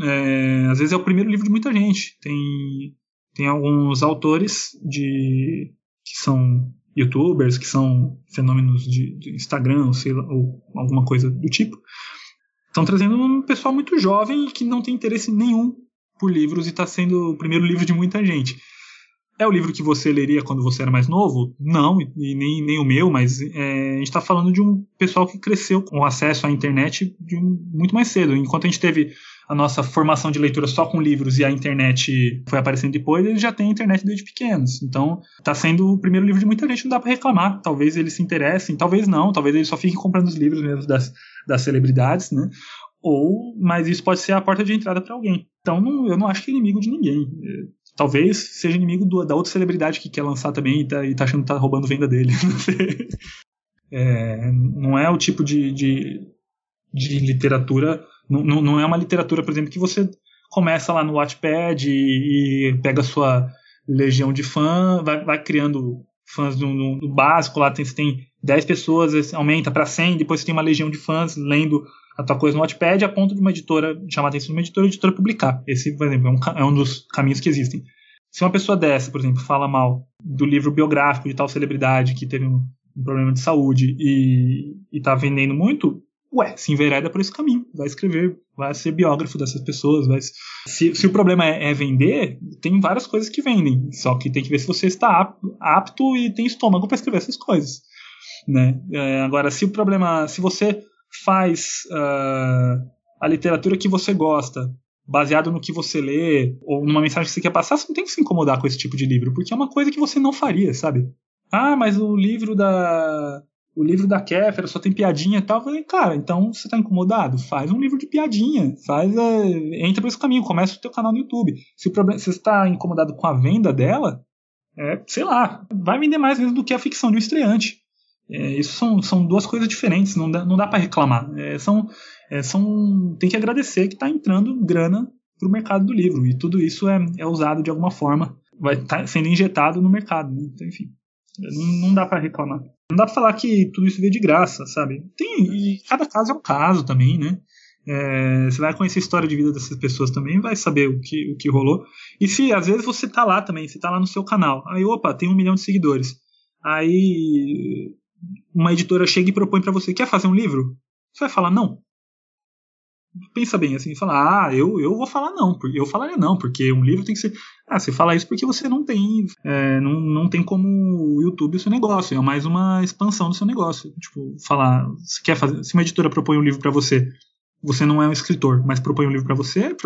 É, às vezes é o primeiro livro de muita gente. Tem tem alguns autores de que são youtubers, que são fenômenos de, de Instagram, sei lá, ou alguma coisa do tipo. Estão trazendo um pessoal muito jovem que não tem interesse nenhum por livros e está sendo o primeiro livro de muita gente. É o livro que você leria quando você era mais novo? Não, e nem, nem o meu, mas é, a gente está falando de um pessoal que cresceu com acesso à internet um, muito mais cedo. Enquanto a gente teve a nossa formação de leitura só com livros e a internet foi aparecendo depois, eles já têm internet desde pequenos. Então, está sendo o primeiro livro de muita gente, não dá para reclamar. Talvez eles se interessem, talvez não, talvez eles só fiquem comprando os livros mesmo das, das celebridades, né? Ou, mas isso pode ser a porta de entrada para alguém. Então, não, eu não acho que é inimigo de ninguém. Talvez seja inimigo do, da outra celebridade que quer lançar também e tá, e tá achando que tá roubando venda dele. é, não é o tipo de, de, de literatura não, não é uma literatura, por exemplo, que você começa lá no Wattpad e, e pega a sua legião de fã, vai, vai criando fãs no, básico, lá tem, você tem 10 pessoas, aumenta para 100, depois você tem uma legião de fãs lendo a tua coisa no Wattpad a ponto de uma editora chamar a atenção de uma editora e a editora publicar. Esse, por exemplo, é um, é um dos caminhos que existem. Se uma pessoa dessa, por exemplo, fala mal do livro biográfico de tal celebridade que teve um, um problema de saúde e, está vendendo muito, ué, se envereda por esse caminho, vai escrever, vai ser biógrafo dessas pessoas, vai... Se, se o problema é, é, vender, tem várias coisas que vendem, só que tem que ver se você está apto e tem estômago para escrever essas coisas, né? É, agora, se o problema, se você faz uh, a literatura que você gosta, baseado no que você lê, ou numa mensagem que você quer passar, você não tem que se incomodar com esse tipo de livro, porque é uma coisa que você não faria, sabe? Ah, mas o livro da o livro da Kéfera só tem piadinha e tal. Eu falei, cara, então você tá incomodado? Faz um livro de piadinha. Faz é, entra por esse caminho, começa o teu canal no YouTube. Se o problema, você está incomodado com a venda dela, é, sei lá, vai vender mais vezes do que a ficção de um estreante. É, isso são, são duas coisas diferentes, não dá, não dá para reclamar. É, são, é, são, tem que agradecer que está entrando grana para o mercado do livro e tudo isso é, é usado de alguma forma, vai tá sendo injetado no mercado. Né? Então, enfim, não, não dá para reclamar. Não dá pra falar que tudo isso veio de graça, sabe? Tem, cada caso é um caso também, né? É, você vai conhecer a história de vida dessas pessoas também, vai saber o que, o que rolou. E se às vezes você tá lá também, você tá lá no seu canal, aí opa, tem um milhão de seguidores. Aí uma editora chega e propõe para você, quer fazer um livro? Você vai falar não? Pensa bem assim, falar, ah, eu, eu vou falar não, eu falaria não, porque um livro tem que ser. Ah, você fala isso porque você não tem. É, não, não tem como o YouTube o seu negócio, é mais uma expansão do seu negócio. Tipo, falar, se quer fazer. Se uma editora propõe um livro para você, você não é um escritor, mas propõe um livro para você,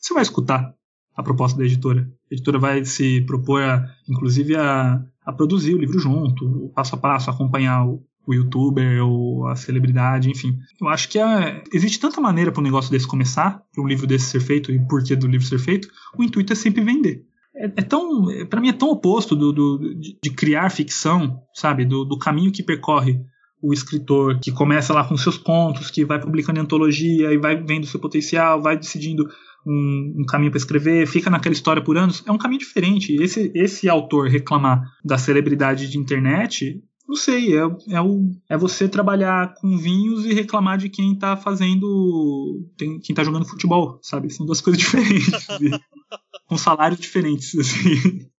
você vai escutar a proposta da editora. A editora vai se propor, a, inclusive, a, a produzir o livro junto, passo a passo, acompanhar o, o youtuber ou a celebridade, enfim. Eu acho que a, existe tanta maneira para um negócio desse começar, para um livro desse ser feito e por que do livro ser feito, o intuito é sempre vender. É, é tão, para mim é tão oposto do, do de, de, criar ficção, sabe, do, do caminho que percorre o escritor que começa lá com seus contos, que vai publicando em antologia e vai vendo seu potencial, vai decidindo um, um caminho para escrever, fica naquela história por anos, é um caminho diferente. Esse, esse autor reclamar da celebridade de internet, não sei, é, é, o, é você trabalhar com vinhos e reclamar de quem tá fazendo. Tem, quem tá jogando futebol, sabe? São duas coisas diferentes. com salários diferentes, assim.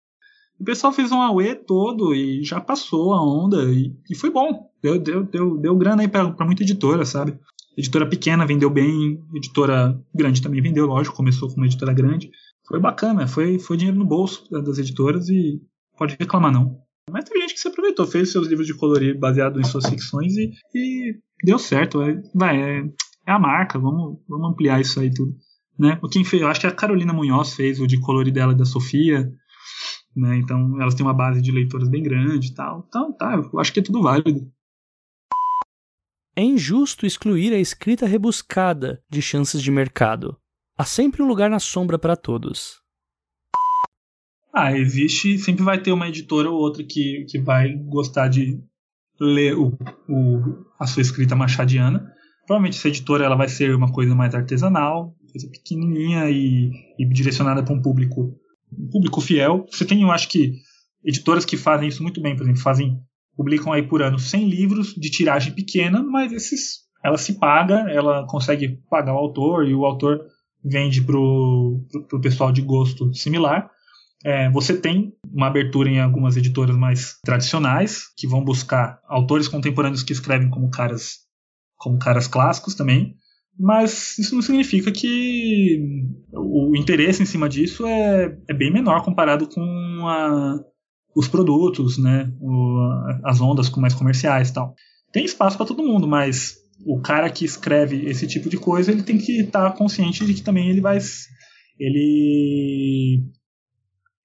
O pessoal fez um AUE todo e já passou a onda e, e foi bom. Deu, deu, deu, deu grana aí pra, pra muita editora, sabe? Editora pequena vendeu bem, editora grande também vendeu, lógico, começou com uma editora grande. Foi bacana, foi, foi dinheiro no bolso das editoras e pode reclamar não. Mas tem gente que se aproveitou, fez seus livros de colorir baseado em suas ficções e, e deu certo. É, vai, é, é, a marca, vamos, vamos ampliar isso aí tudo. Né? O quem fez, eu acho que a Carolina Munhoz fez o de colorir dela da Sofia. Né? Então elas têm uma base de leitoras bem grande e tal. Então tá, eu acho que é tudo válido. É injusto excluir a escrita rebuscada de chances de mercado. Há sempre um lugar na sombra para todos. Ah, existe, sempre vai ter uma editora ou outra que, que vai gostar de ler o, o, a sua escrita machadiana. Provavelmente essa editora ela vai ser uma coisa mais artesanal, coisa pequenininha e, e direcionada para um público, um público fiel. Você tem, eu acho que, editoras que fazem isso muito bem, por exemplo, fazem publicam aí por ano 100 livros de tiragem pequena, mas esses ela se paga, ela consegue pagar o autor e o autor vende para o pessoal de gosto similar. É, você tem uma abertura em algumas editoras mais tradicionais que vão buscar autores contemporâneos que escrevem como caras como caras clássicos também, mas isso não significa que o interesse em cima disso é, é bem menor comparado com a, os produtos, né, o, as ondas mais comerciais e tal. Tem espaço para todo mundo, mas o cara que escreve esse tipo de coisa, ele tem que estar tá consciente de que também ele vai ele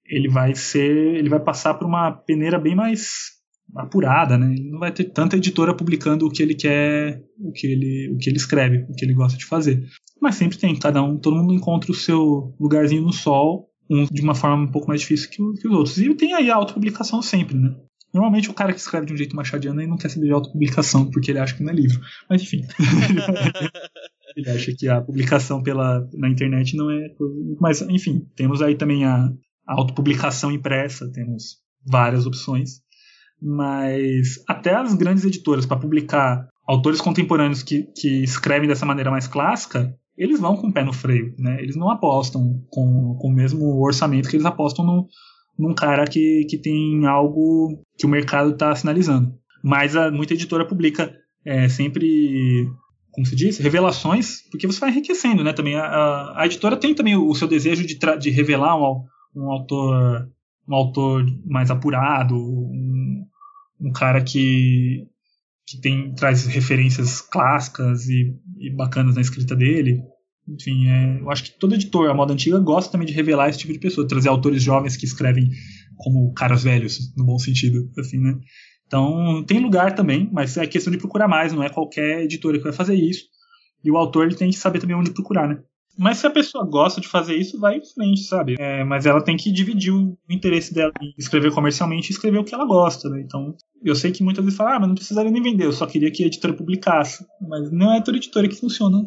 ele vai ser, ele vai passar por uma peneira bem mais apurada, né? Ele não vai ter tanta editora publicando o que ele quer, o que ele, o que ele escreve, o que ele gosta de fazer. Mas sempre tem, cada um, todo mundo encontra o seu lugarzinho no sol um de uma forma um pouco mais difícil que, que os outros. E tem aí a autopublicação sempre, né? Normalmente o cara que escreve de um jeito machadiano ele não quer saber de autopublicação, porque ele acha que não é livro. Mas enfim. ele acha que a publicação pela, na internet não é. Mas, enfim, temos aí também a, a autopublicação impressa, temos várias opções. Mas até as grandes editoras, para publicar autores contemporâneos que, que escrevem dessa maneira mais clássica, eles vão com o pé no freio, né? Eles não apostam com, com o mesmo orçamento que eles apostam no, num cara que, que tem algo que o mercado está sinalizando. Mas a, muita editora publica é, sempre, como se diz, revelações, porque você vai enriquecendo, né? Também a, a, a editora tem também o, o seu desejo de, de revelar um, um autor um autor mais apurado, um, um cara que que tem traz referências clássicas e, e bacanas na escrita dele. Enfim, é, eu acho que todo editor, a moda antiga, gosta também de revelar esse tipo de pessoa, trazer autores jovens que escrevem como caras velhos, no bom sentido, assim, né? Então, tem lugar também, mas é questão de procurar mais, não é qualquer editora que vai fazer isso. E o autor ele tem que saber também onde procurar, né? Mas se a pessoa gosta de fazer isso, vai em frente, sabe? É, mas ela tem que dividir o interesse dela em escrever comercialmente e escrever o que ela gosta, né? Então, eu sei que muitas vezes falam, ah, mas não precisaria nem vender, eu só queria que a editora publicasse. Mas não é toda editora que funciona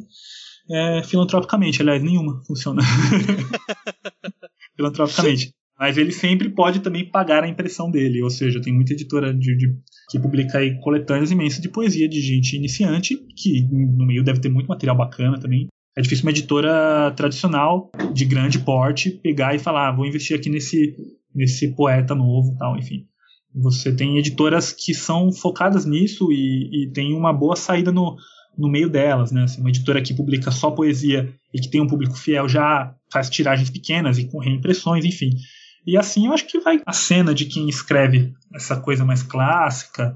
é, filantropicamente, aliás, nenhuma funciona filantropicamente. Mas ele sempre pode também pagar a impressão dele, ou seja, tem muita editora de, de, que publica aí coletâneas imensas de poesia de gente iniciante, que no meio deve ter muito material bacana também, é difícil uma editora tradicional, de grande porte, pegar e falar, ah, vou investir aqui nesse, nesse poeta novo tal, enfim. Você tem editoras que são focadas nisso e, e tem uma boa saída no, no meio delas, né? Assim, uma editora que publica só poesia e que tem um público fiel já faz tiragens pequenas e com reimpressões, enfim. E assim eu acho que vai a cena de quem escreve essa coisa mais clássica,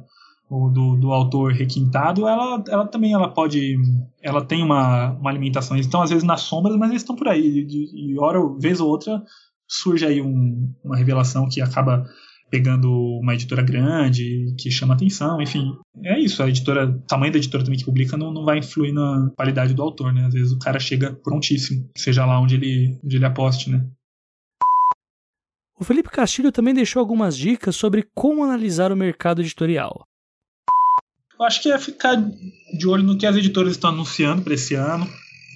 do, do autor requintado, ela, ela também ela pode. Ela tem uma, uma alimentação. Eles estão às vezes nas sombras, mas eles estão por aí. E, e hora, vez ou outra, surge aí um, uma revelação que acaba pegando uma editora grande, que chama atenção, enfim. É isso, a editora, o tamanho da editora também que publica não, não vai influir na qualidade do autor, né? Às vezes o cara chega prontíssimo, seja lá onde ele, onde ele aposte, né? O Felipe Castilho também deixou algumas dicas sobre como analisar o mercado editorial. Eu acho que é ficar de olho no que as editoras estão anunciando para esse ano.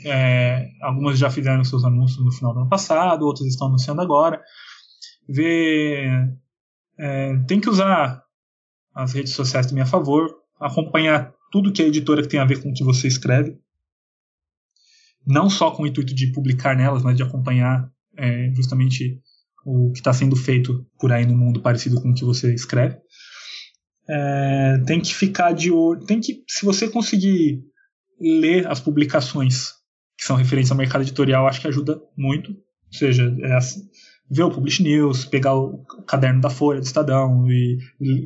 É, algumas já fizeram seus anúncios no final do ano passado, outras estão anunciando agora. Ver. É, tem que usar as redes sociais também a favor, acompanhar tudo que é editora tem a ver com o que você escreve. Não só com o intuito de publicar nelas, mas de acompanhar é, justamente o que está sendo feito por aí no mundo parecido com o que você escreve. É, tem que ficar de olho. Tem que, se você conseguir ler as publicações que são referentes ao mercado editorial, acho que ajuda muito. Ou seja, é assim, ver o Publish News, pegar o caderno da Folha, do Estadão e,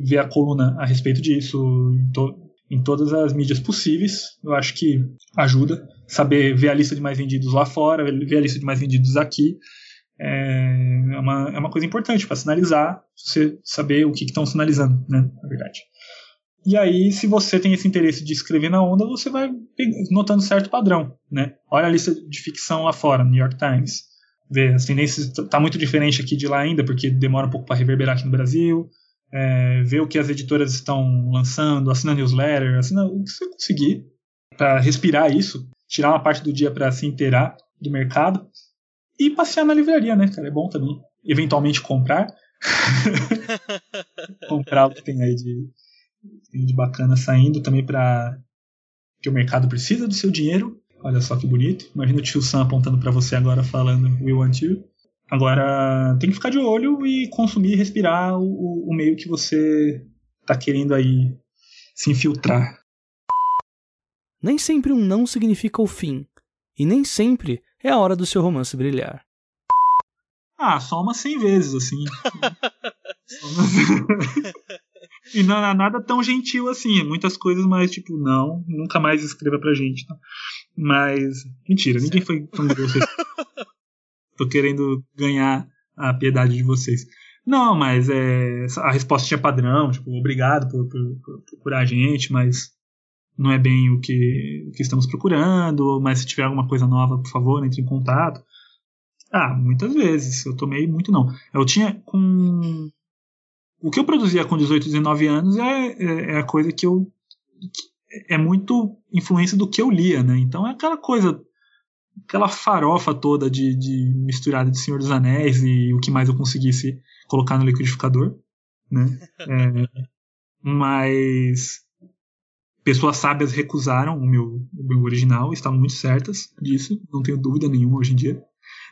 ver a coluna a respeito disso em, to, em todas as mídias possíveis. Eu acho que ajuda. Saber ver a lista de mais vendidos lá fora, ver a lista de mais vendidos aqui é, é uma, é uma coisa importante para sinalizar, você saber o que estão sinalizando, né, na verdade. E aí, se você tem esse interesse de escrever na onda, você vai notando certo padrão, né? Olha a lista de ficção lá fora, New York Times. Vê, as tendências tá muito diferente aqui de lá ainda, porque demora um pouco para reverberar aqui no Brasil. É, ver o que as editoras estão lançando, assina newsletter, assina o que você conseguir para respirar isso, tirar uma parte do dia para se inteirar do mercado e passear na livraria, né, cara? É bom também. Eventualmente comprar. comprar o que tem aí de, de bacana saindo também para que o mercado precisa do seu dinheiro. Olha só que bonito. Imagina o tio Sam apontando para você agora falando We want you. Agora tem que ficar de olho e consumir e respirar o, o meio que você tá querendo aí se infiltrar. Nem sempre um não significa o fim. E nem sempre é a hora do seu romance brilhar. Ah, só umas 100 vezes, assim. e não é nada tão gentil assim. Muitas coisas mais, tipo, não, nunca mais escreva pra gente. Tá? Mas, mentira, ninguém foi tão grosso Tô querendo ganhar a piedade de vocês. Não, mas é, a resposta tinha padrão, tipo, obrigado por, por, por procurar a gente, mas não é bem o que, que estamos procurando, mas se tiver alguma coisa nova, por favor, entre em contato. Ah, muitas vezes. Eu tomei muito não. Eu tinha com. O que eu produzia com 18, 19 anos é, é, é a coisa que eu. é muito influência do que eu lia, né? Então é aquela coisa. aquela farofa toda de, de misturada de Senhor dos Anéis e o que mais eu conseguisse colocar no liquidificador, né? É, mas pessoas sábias recusaram o meu, o meu original, estavam muito certas disso, não tenho dúvida nenhuma hoje em dia.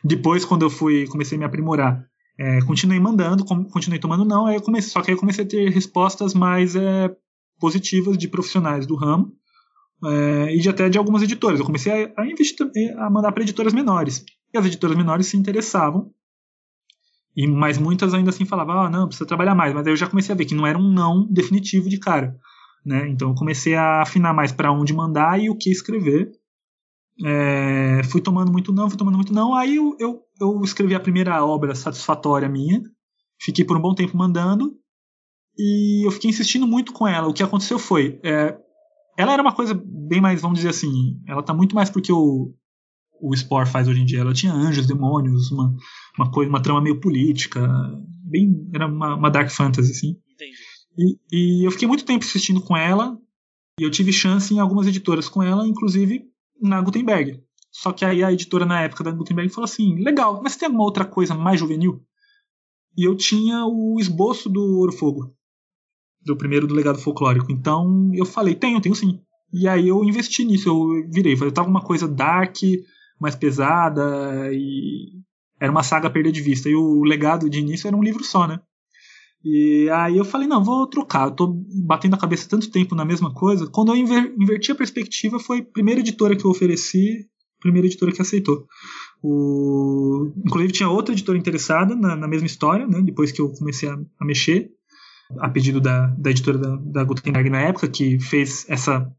Depois, quando eu fui, comecei a me aprimorar, é, continuei mandando, continuei tomando não, aí comecei, só que aí eu comecei a ter respostas mais é, positivas de profissionais do ramo é, e de até de algumas editoras. Eu comecei a, a investir, a mandar para editoras menores. E as editoras menores se interessavam, e mas muitas ainda assim falavam, ah, não, precisa trabalhar mais. Mas aí eu já comecei a ver que não era um não definitivo de cara. Né? Então eu comecei a afinar mais para onde mandar e o que escrever. É, fui tomando muito não, fui tomando muito não. Aí eu, eu, eu, escrevi a primeira obra satisfatória minha. Fiquei por um bom tempo mandando. E eu fiquei insistindo muito com ela. O que aconteceu foi. É, ela era uma coisa bem mais, vamos dizer assim. Ela tá muito mais porque o, o Spore faz hoje em dia. Ela tinha anjos, demônios, uma, uma coisa, uma trama meio política. Bem, era uma, uma dark fantasy, assim. E, e eu fiquei muito tempo assistindo com ela, e eu tive chance em algumas editoras com ela, inclusive na Gutenberg. Só que aí a editora na época da Gutenberg falou assim: legal, mas tem alguma outra coisa mais juvenil? E eu tinha o esboço do Ouro Fogo, do primeiro do legado folclórico. Então eu falei: tenho, tenho sim. E aí eu investi nisso, eu virei. Eu tava uma coisa dark, mais pesada, e era uma saga a perder de vista. E o legado de início era um livro só, né? E aí eu falei, não, vou trocar. Eu tô batendo a cabeça tanto tempo na mesma coisa. Quando eu inver inverti a perspectiva, foi a primeira editora que eu ofereci, primeira editora que aceitou. O... Inclusive tinha outra editora interessada na, na mesma história, né? Depois que eu comecei a, a mexer, a pedido da, da editora da, da Gutenberg na época, que fez essa,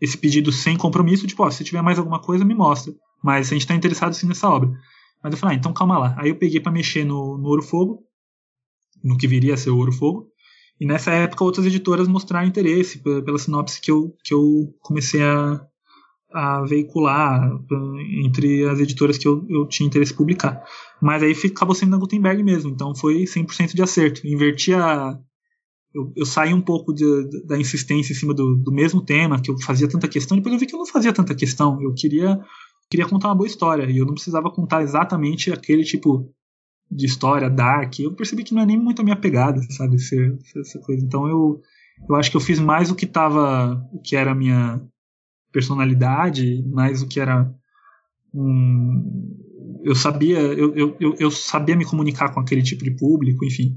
esse pedido sem compromisso, tipo, ó, se tiver mais alguma coisa, me mostra. Mas a gente está interessado sim nessa obra. Mas eu falei, ah, então calma lá. Aí eu peguei para mexer no, no Ouro Fogo, no que viria a ser Ouro Fogo. E nessa época outras editoras mostraram interesse pela sinopse que eu, que eu comecei a, a veicular entre as editoras que eu, eu tinha interesse em publicar. Mas aí acabou sendo na Gutenberg mesmo, então foi 100% de acerto. Inverti a. Eu, eu saí um pouco de, da insistência em cima do, do mesmo tema, que eu fazia tanta questão, depois eu vi que eu não fazia tanta questão. Eu queria, queria contar uma boa história, e eu não precisava contar exatamente aquele tipo de história dark, eu percebi que não é nem muito a minha pegada, sabe, essa coisa. Então eu, eu acho que eu fiz mais o que tava, o que era a minha personalidade, mais o que era um, eu sabia, eu, eu, eu sabia me comunicar com aquele tipo de público, enfim.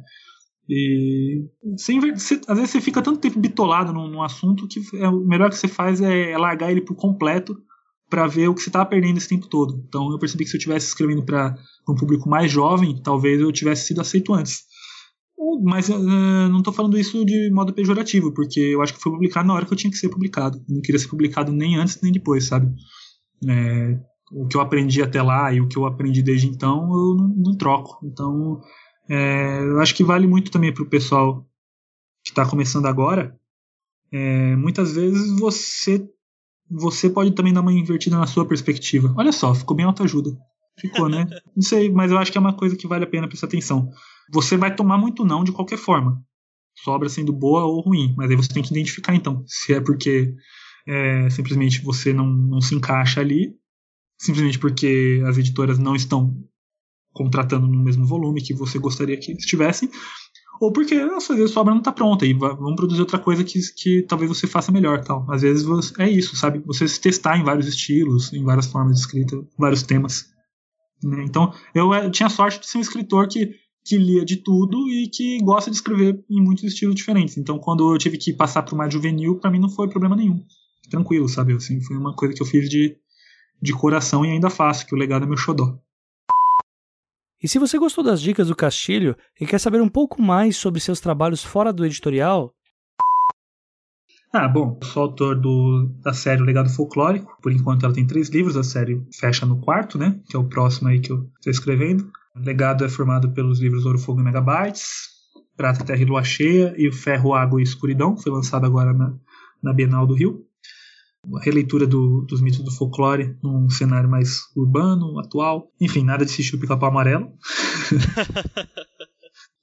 E sem, você, às vezes você fica tanto tempo bitolado num, num assunto que é, o melhor que você faz é largar ele por completo para ver o que você estava perdendo esse tempo todo. Então eu percebi que se eu estivesse escrevendo para um público mais jovem, talvez eu tivesse sido aceito antes. Mas uh, não estou falando isso de modo pejorativo, porque eu acho que foi publicado na hora que eu tinha que ser publicado. Eu não queria ser publicado nem antes nem depois, sabe? É, o que eu aprendi até lá e o que eu aprendi desde então, eu não, não troco. Então, é, eu acho que vale muito também para o pessoal que está começando agora. É, muitas vezes você você pode também dar uma invertida na sua perspectiva. Olha só, ficou bem autoajuda. Ficou, né? Não sei, mas eu acho que é uma coisa que vale a pena prestar atenção. Você vai tomar muito não de qualquer forma. Sobra sendo boa ou ruim. Mas aí você tem que identificar então. Se é porque é, simplesmente você não, não se encaixa ali, simplesmente porque as editoras não estão contratando no mesmo volume que você gostaria que estivessem, ou porque às vezes sua obra não está pronta e vamos produzir outra coisa que, que talvez você faça melhor tal. Às vezes você, é isso, sabe? Você se testar em vários estilos, em várias formas de escrita, vários temas. Né? Então eu, eu, tinha sorte de ser um escritor que, que lia de tudo e que gosta de escrever em muitos estilos diferentes. Então quando eu tive que passar para mais juvenil, para mim não foi problema nenhum. Tranquilo, sabe? Assim, foi uma coisa que eu fiz de, de coração e ainda faço, que o legado é meu xodó. E se você gostou das dicas do Castilho e quer saber um pouco mais sobre seus trabalhos fora do editorial. Ah, bom, sou autor do, da série O Legado Folclórico. Por enquanto ela tem três livros, a série fecha no quarto, né? Que é o próximo aí que eu estou escrevendo. O legado é formado pelos livros Ouro, Fogo e Megabytes, Prata, Terra e Lua Cheia e o Ferro, Água e Escuridão, que foi lançado agora na, na Bienal do Rio a releitura do, dos mitos do folclore num cenário mais urbano, atual. Enfim, nada de assistir o Pica-Pau Amarelo.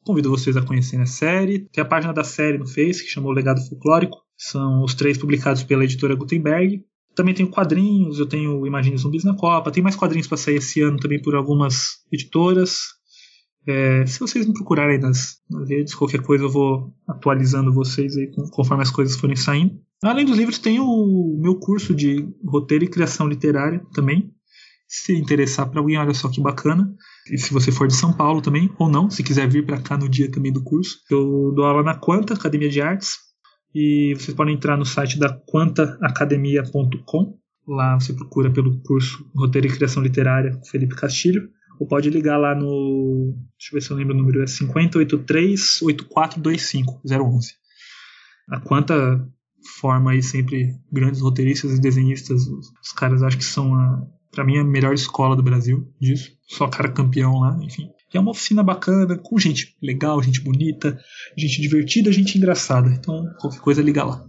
Convido vocês a conhecerem a série. Tem a página da série no Face, que chamou Legado Folclórico. São os três publicados pela editora Gutenberg. Também tenho quadrinhos, eu tenho Imagine Zumbis na Copa. Tem mais quadrinhos para sair esse ano também por algumas editoras. É, se vocês me procurarem nas, nas redes, qualquer coisa eu vou atualizando vocês aí conforme as coisas forem saindo. Além dos livros, tem o meu curso de roteiro e criação literária também. Se interessar para alguém, olha só que bacana. E se você for de São Paulo também, ou não, se quiser vir para cá no dia também do curso, eu dou aula na Quanta Academia de Artes. E vocês podem entrar no site da quantaacademia.com. Lá você procura pelo curso Roteiro e Criação Literária Felipe Castilho. Ou pode ligar lá no. Deixa eu ver se eu lembro o número. É 5083 8425 011. A Quanta forma aí sempre grandes roteiristas e desenhistas. Os caras acho que são a, para mim a melhor escola do Brasil disso. Só cara campeão lá, enfim. E é uma oficina bacana, com gente legal, gente bonita, gente divertida, gente engraçada. Então, qualquer coisa liga lá.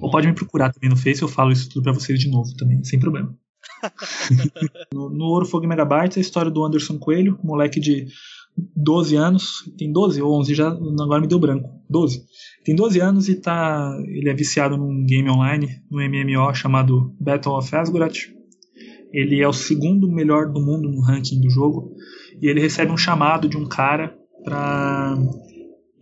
Ou pode me procurar também no Face, eu falo isso tudo pra vocês de novo também, sem problema. no, no Ouro Fogo Megabytes, a história do Anderson Coelho, moleque de 12 anos, tem 12 ou 11, já agora me deu branco, 12. Tem 12 anos e tá, ele é viciado num game online, no MMO chamado Battle of Asgard. Ele é o segundo melhor do mundo no ranking do jogo e ele recebe um chamado de um cara para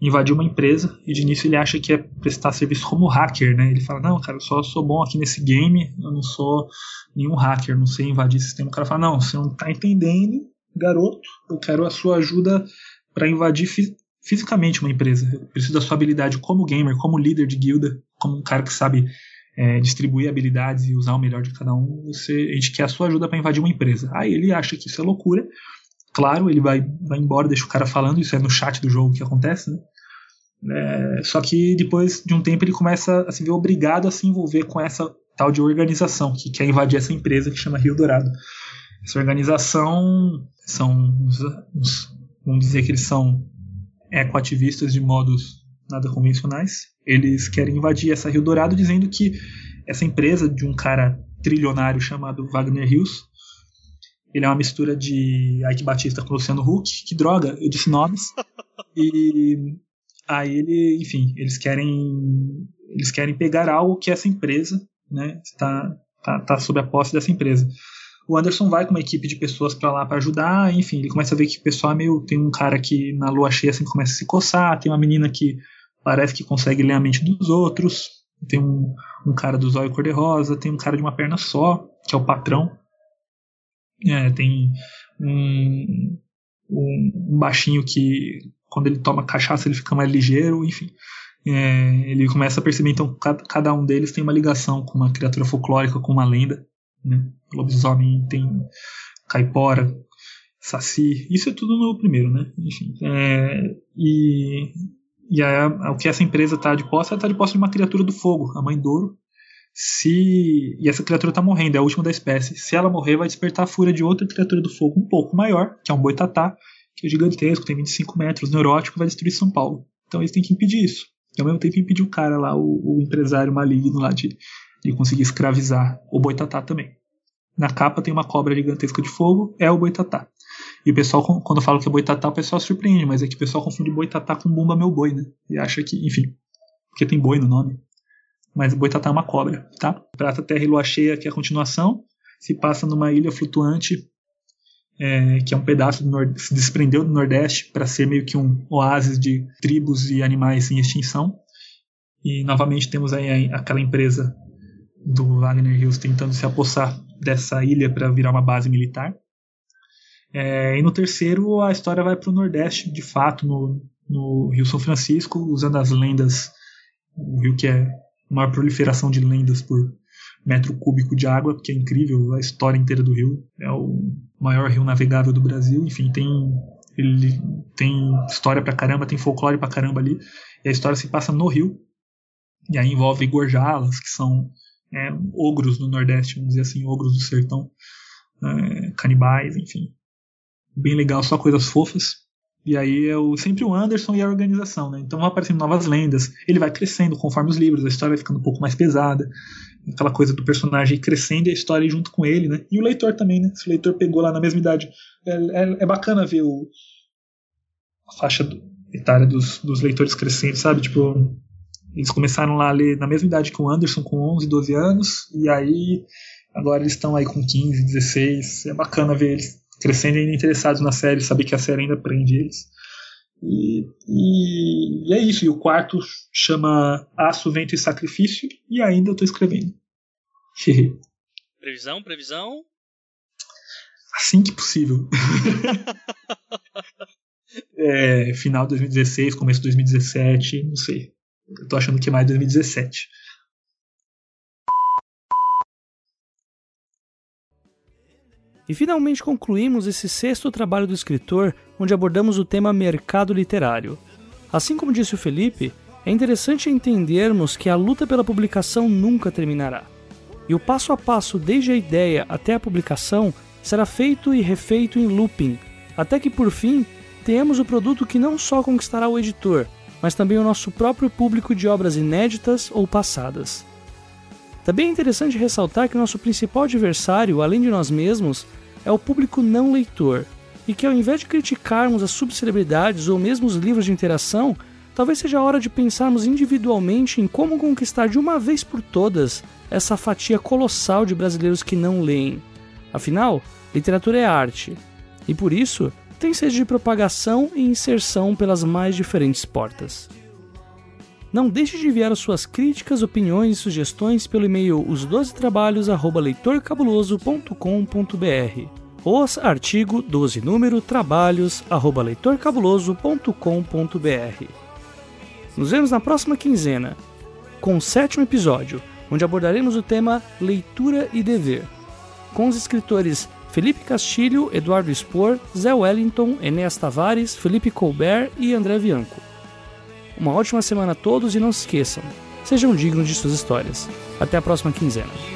invadir uma empresa e de início ele acha que é prestar serviço como hacker, né? Ele fala: "Não, cara, eu só sou bom aqui nesse game, eu não sou nenhum hacker, não sei invadir sistema". O cara fala: "Não, você não tá entendendo, garoto, eu quero a sua ajuda para invadir fisicamente uma empresa. Eu preciso da sua habilidade como gamer, como líder de guilda, como um cara que sabe é, distribuir habilidades e usar o melhor de cada um. Você, a gente quer a sua ajuda para invadir uma empresa. Aí ele acha que isso é loucura. Claro, ele vai, vai embora, deixa o cara falando. Isso é no chat do jogo que acontece, né? É, só que depois de um tempo ele começa a se ver obrigado a se envolver com essa tal de organização que quer invadir essa empresa que chama Rio Dourado. Essa organização são uns, uns, vamos dizer que eles são ecoativistas de modos nada convencionais. Eles querem invadir essa Rio Dourado dizendo que essa empresa de um cara trilionário chamado Wagner Hills, ele é uma mistura de Ike Batista com Luciano Huck. Que droga, eu disse nomes. E aí ele, enfim, eles querem eles querem pegar algo que essa empresa, né, está tá, tá sob a posse dessa empresa. O Anderson vai com uma equipe de pessoas para lá para ajudar, enfim, ele começa a ver que o pessoal é meio. Tem um cara que na lua cheia assim começa a se coçar, tem uma menina que parece que consegue ler a mente dos outros, tem um, um cara do zóio cor-de-rosa, tem um cara de uma perna só, que é o patrão. É, tem um, um, baixinho que quando ele toma cachaça ele fica mais ligeiro, enfim. É, ele começa a perceber então cada, cada um deles tem uma ligação com uma criatura folclórica, com uma lenda. Né? Lobisomem tem caipora, saci, isso é tudo no primeiro, né? Enfim, é, e, e a, o que essa empresa está de posse, ela está de posse de uma criatura do fogo, a mãe Douro. Se, e essa criatura está morrendo, é a última da espécie. Se ela morrer, vai despertar a fúria de outra criatura do fogo um pouco maior, que é um boitatá, que é gigantesco, tem 25 metros, neurótico, vai destruir São Paulo. Então eles têm que impedir isso. E ao mesmo tempo impedir o cara lá, o, o empresário maligno lá de, de conseguir escravizar o boitatá também. Na capa tem uma cobra gigantesca de fogo, é o boitatá. E o pessoal, quando fala que é boitatá, o pessoal surpreende, mas é que o pessoal confunde boitatá com bumba meu boi, né? E acha que, enfim, porque tem boi no nome. Mas boitatá é uma cobra, tá? Prata, Terra e Lua Cheia, que é a continuação, se passa numa ilha flutuante, é, que é um pedaço do Nordeste, se desprendeu do Nordeste para ser meio que um oásis de tribos e animais em extinção. E novamente temos aí aquela empresa do Wagner Hills tentando se apossar dessa ilha para virar uma base militar. É, e no terceiro, a história vai para o Nordeste, de fato, no, no Rio São Francisco, usando as lendas, o rio que é uma proliferação de lendas por metro cúbico de água, que é incrível a história inteira do rio. É o maior rio navegável do Brasil, enfim, tem ele tem história pra caramba, tem folclore pra caramba ali. E a história se passa no rio. E aí envolve gorjalas, que são é, ogros do Nordeste, vamos dizer assim, ogros do sertão, é, canibais, enfim. Bem legal, só coisas fofas. E aí é o, sempre o Anderson e a organização, né? Então vão aparecendo novas lendas. Ele vai crescendo conforme os livros, a história vai ficando um pouco mais pesada. Aquela coisa do personagem crescendo e a história junto com ele, né? E o leitor também, né? Se o leitor pegou lá na mesma idade. É, é, é bacana ver o, a faixa do, etária dos, dos leitores crescendo, sabe? Tipo, eles começaram lá a ler na mesma idade que o Anderson, com 11, 12 anos, e aí agora eles estão aí com 15, 16. É bacana ver eles crescendo e interessados na série, saber que a série ainda prende eles. E, e, e, é isso. E o quarto chama Aço, Vento e Sacrifício, e ainda eu tô escrevendo. previsão, previsão? Assim que possível. é, final de 2016, começo de 2017, não sei. Eu tô achando que é mais 2017. E finalmente concluímos esse sexto trabalho do escritor, onde abordamos o tema mercado literário. Assim como disse o Felipe, é interessante entendermos que a luta pela publicação nunca terminará. E o passo a passo, desde a ideia até a publicação, será feito e refeito em looping, até que por fim tenhamos o produto que não só conquistará o editor, mas também o nosso próprio público de obras inéditas ou passadas. Também é interessante ressaltar que nosso principal adversário, além de nós mesmos, é o público não leitor, e que ao invés de criticarmos as subcelebridades ou mesmo os livros de interação, talvez seja a hora de pensarmos individualmente em como conquistar de uma vez por todas essa fatia colossal de brasileiros que não leem. Afinal, literatura é arte, e por isso tem sede de propagação e inserção pelas mais diferentes portas. Não deixe de enviar as suas críticas, opiniões e sugestões pelo e-mail os 12 trabalhos@leitorcabuloso.com.br os artigo 12 número trabalhos arroba leitorcabuloso.com.br. Nos vemos na próxima quinzena com o sétimo episódio, onde abordaremos o tema leitura e dever, com os escritores Felipe Castilho, Eduardo Spor, Zé Wellington, Enéas Tavares, Felipe Colbert e André Bianco. Uma ótima semana a todos e não se esqueçam, sejam dignos de suas histórias. Até a próxima quinzena.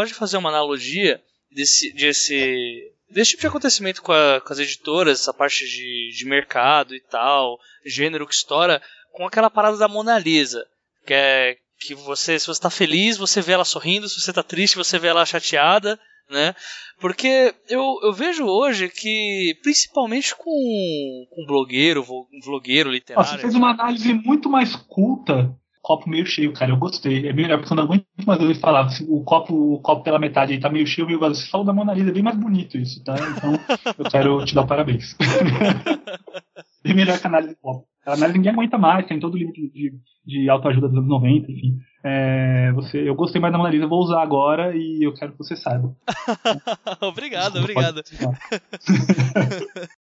Gosto de fazer uma analogia desse, desse, desse tipo de acontecimento com, a, com as editoras, essa parte de, de mercado e tal, gênero que estoura, com aquela parada da Mona Lisa, que é que você, se você está feliz, você vê ela sorrindo, se você está triste, você vê ela chateada, né? Porque eu, eu vejo hoje que, principalmente com, com blogueiro, vlogueiro literário. Você fez uma análise muito mais culta copo meio cheio, cara. Eu gostei. É melhor, porque eu não aguento mais ouvir falar. O copo, o copo pela metade aí tá meio cheio, meio vazio. Você falou da Mona Lisa, é bem mais bonito isso, tá? Então, eu quero te dar parabéns. bem melhor que a análise do copo. A análise ninguém aguenta mais, tem todo o limite de, de autoajuda dos anos 90, enfim. É, você, eu gostei mais da Mona Lisa, vou usar agora e eu quero que você saiba. obrigado, obrigado.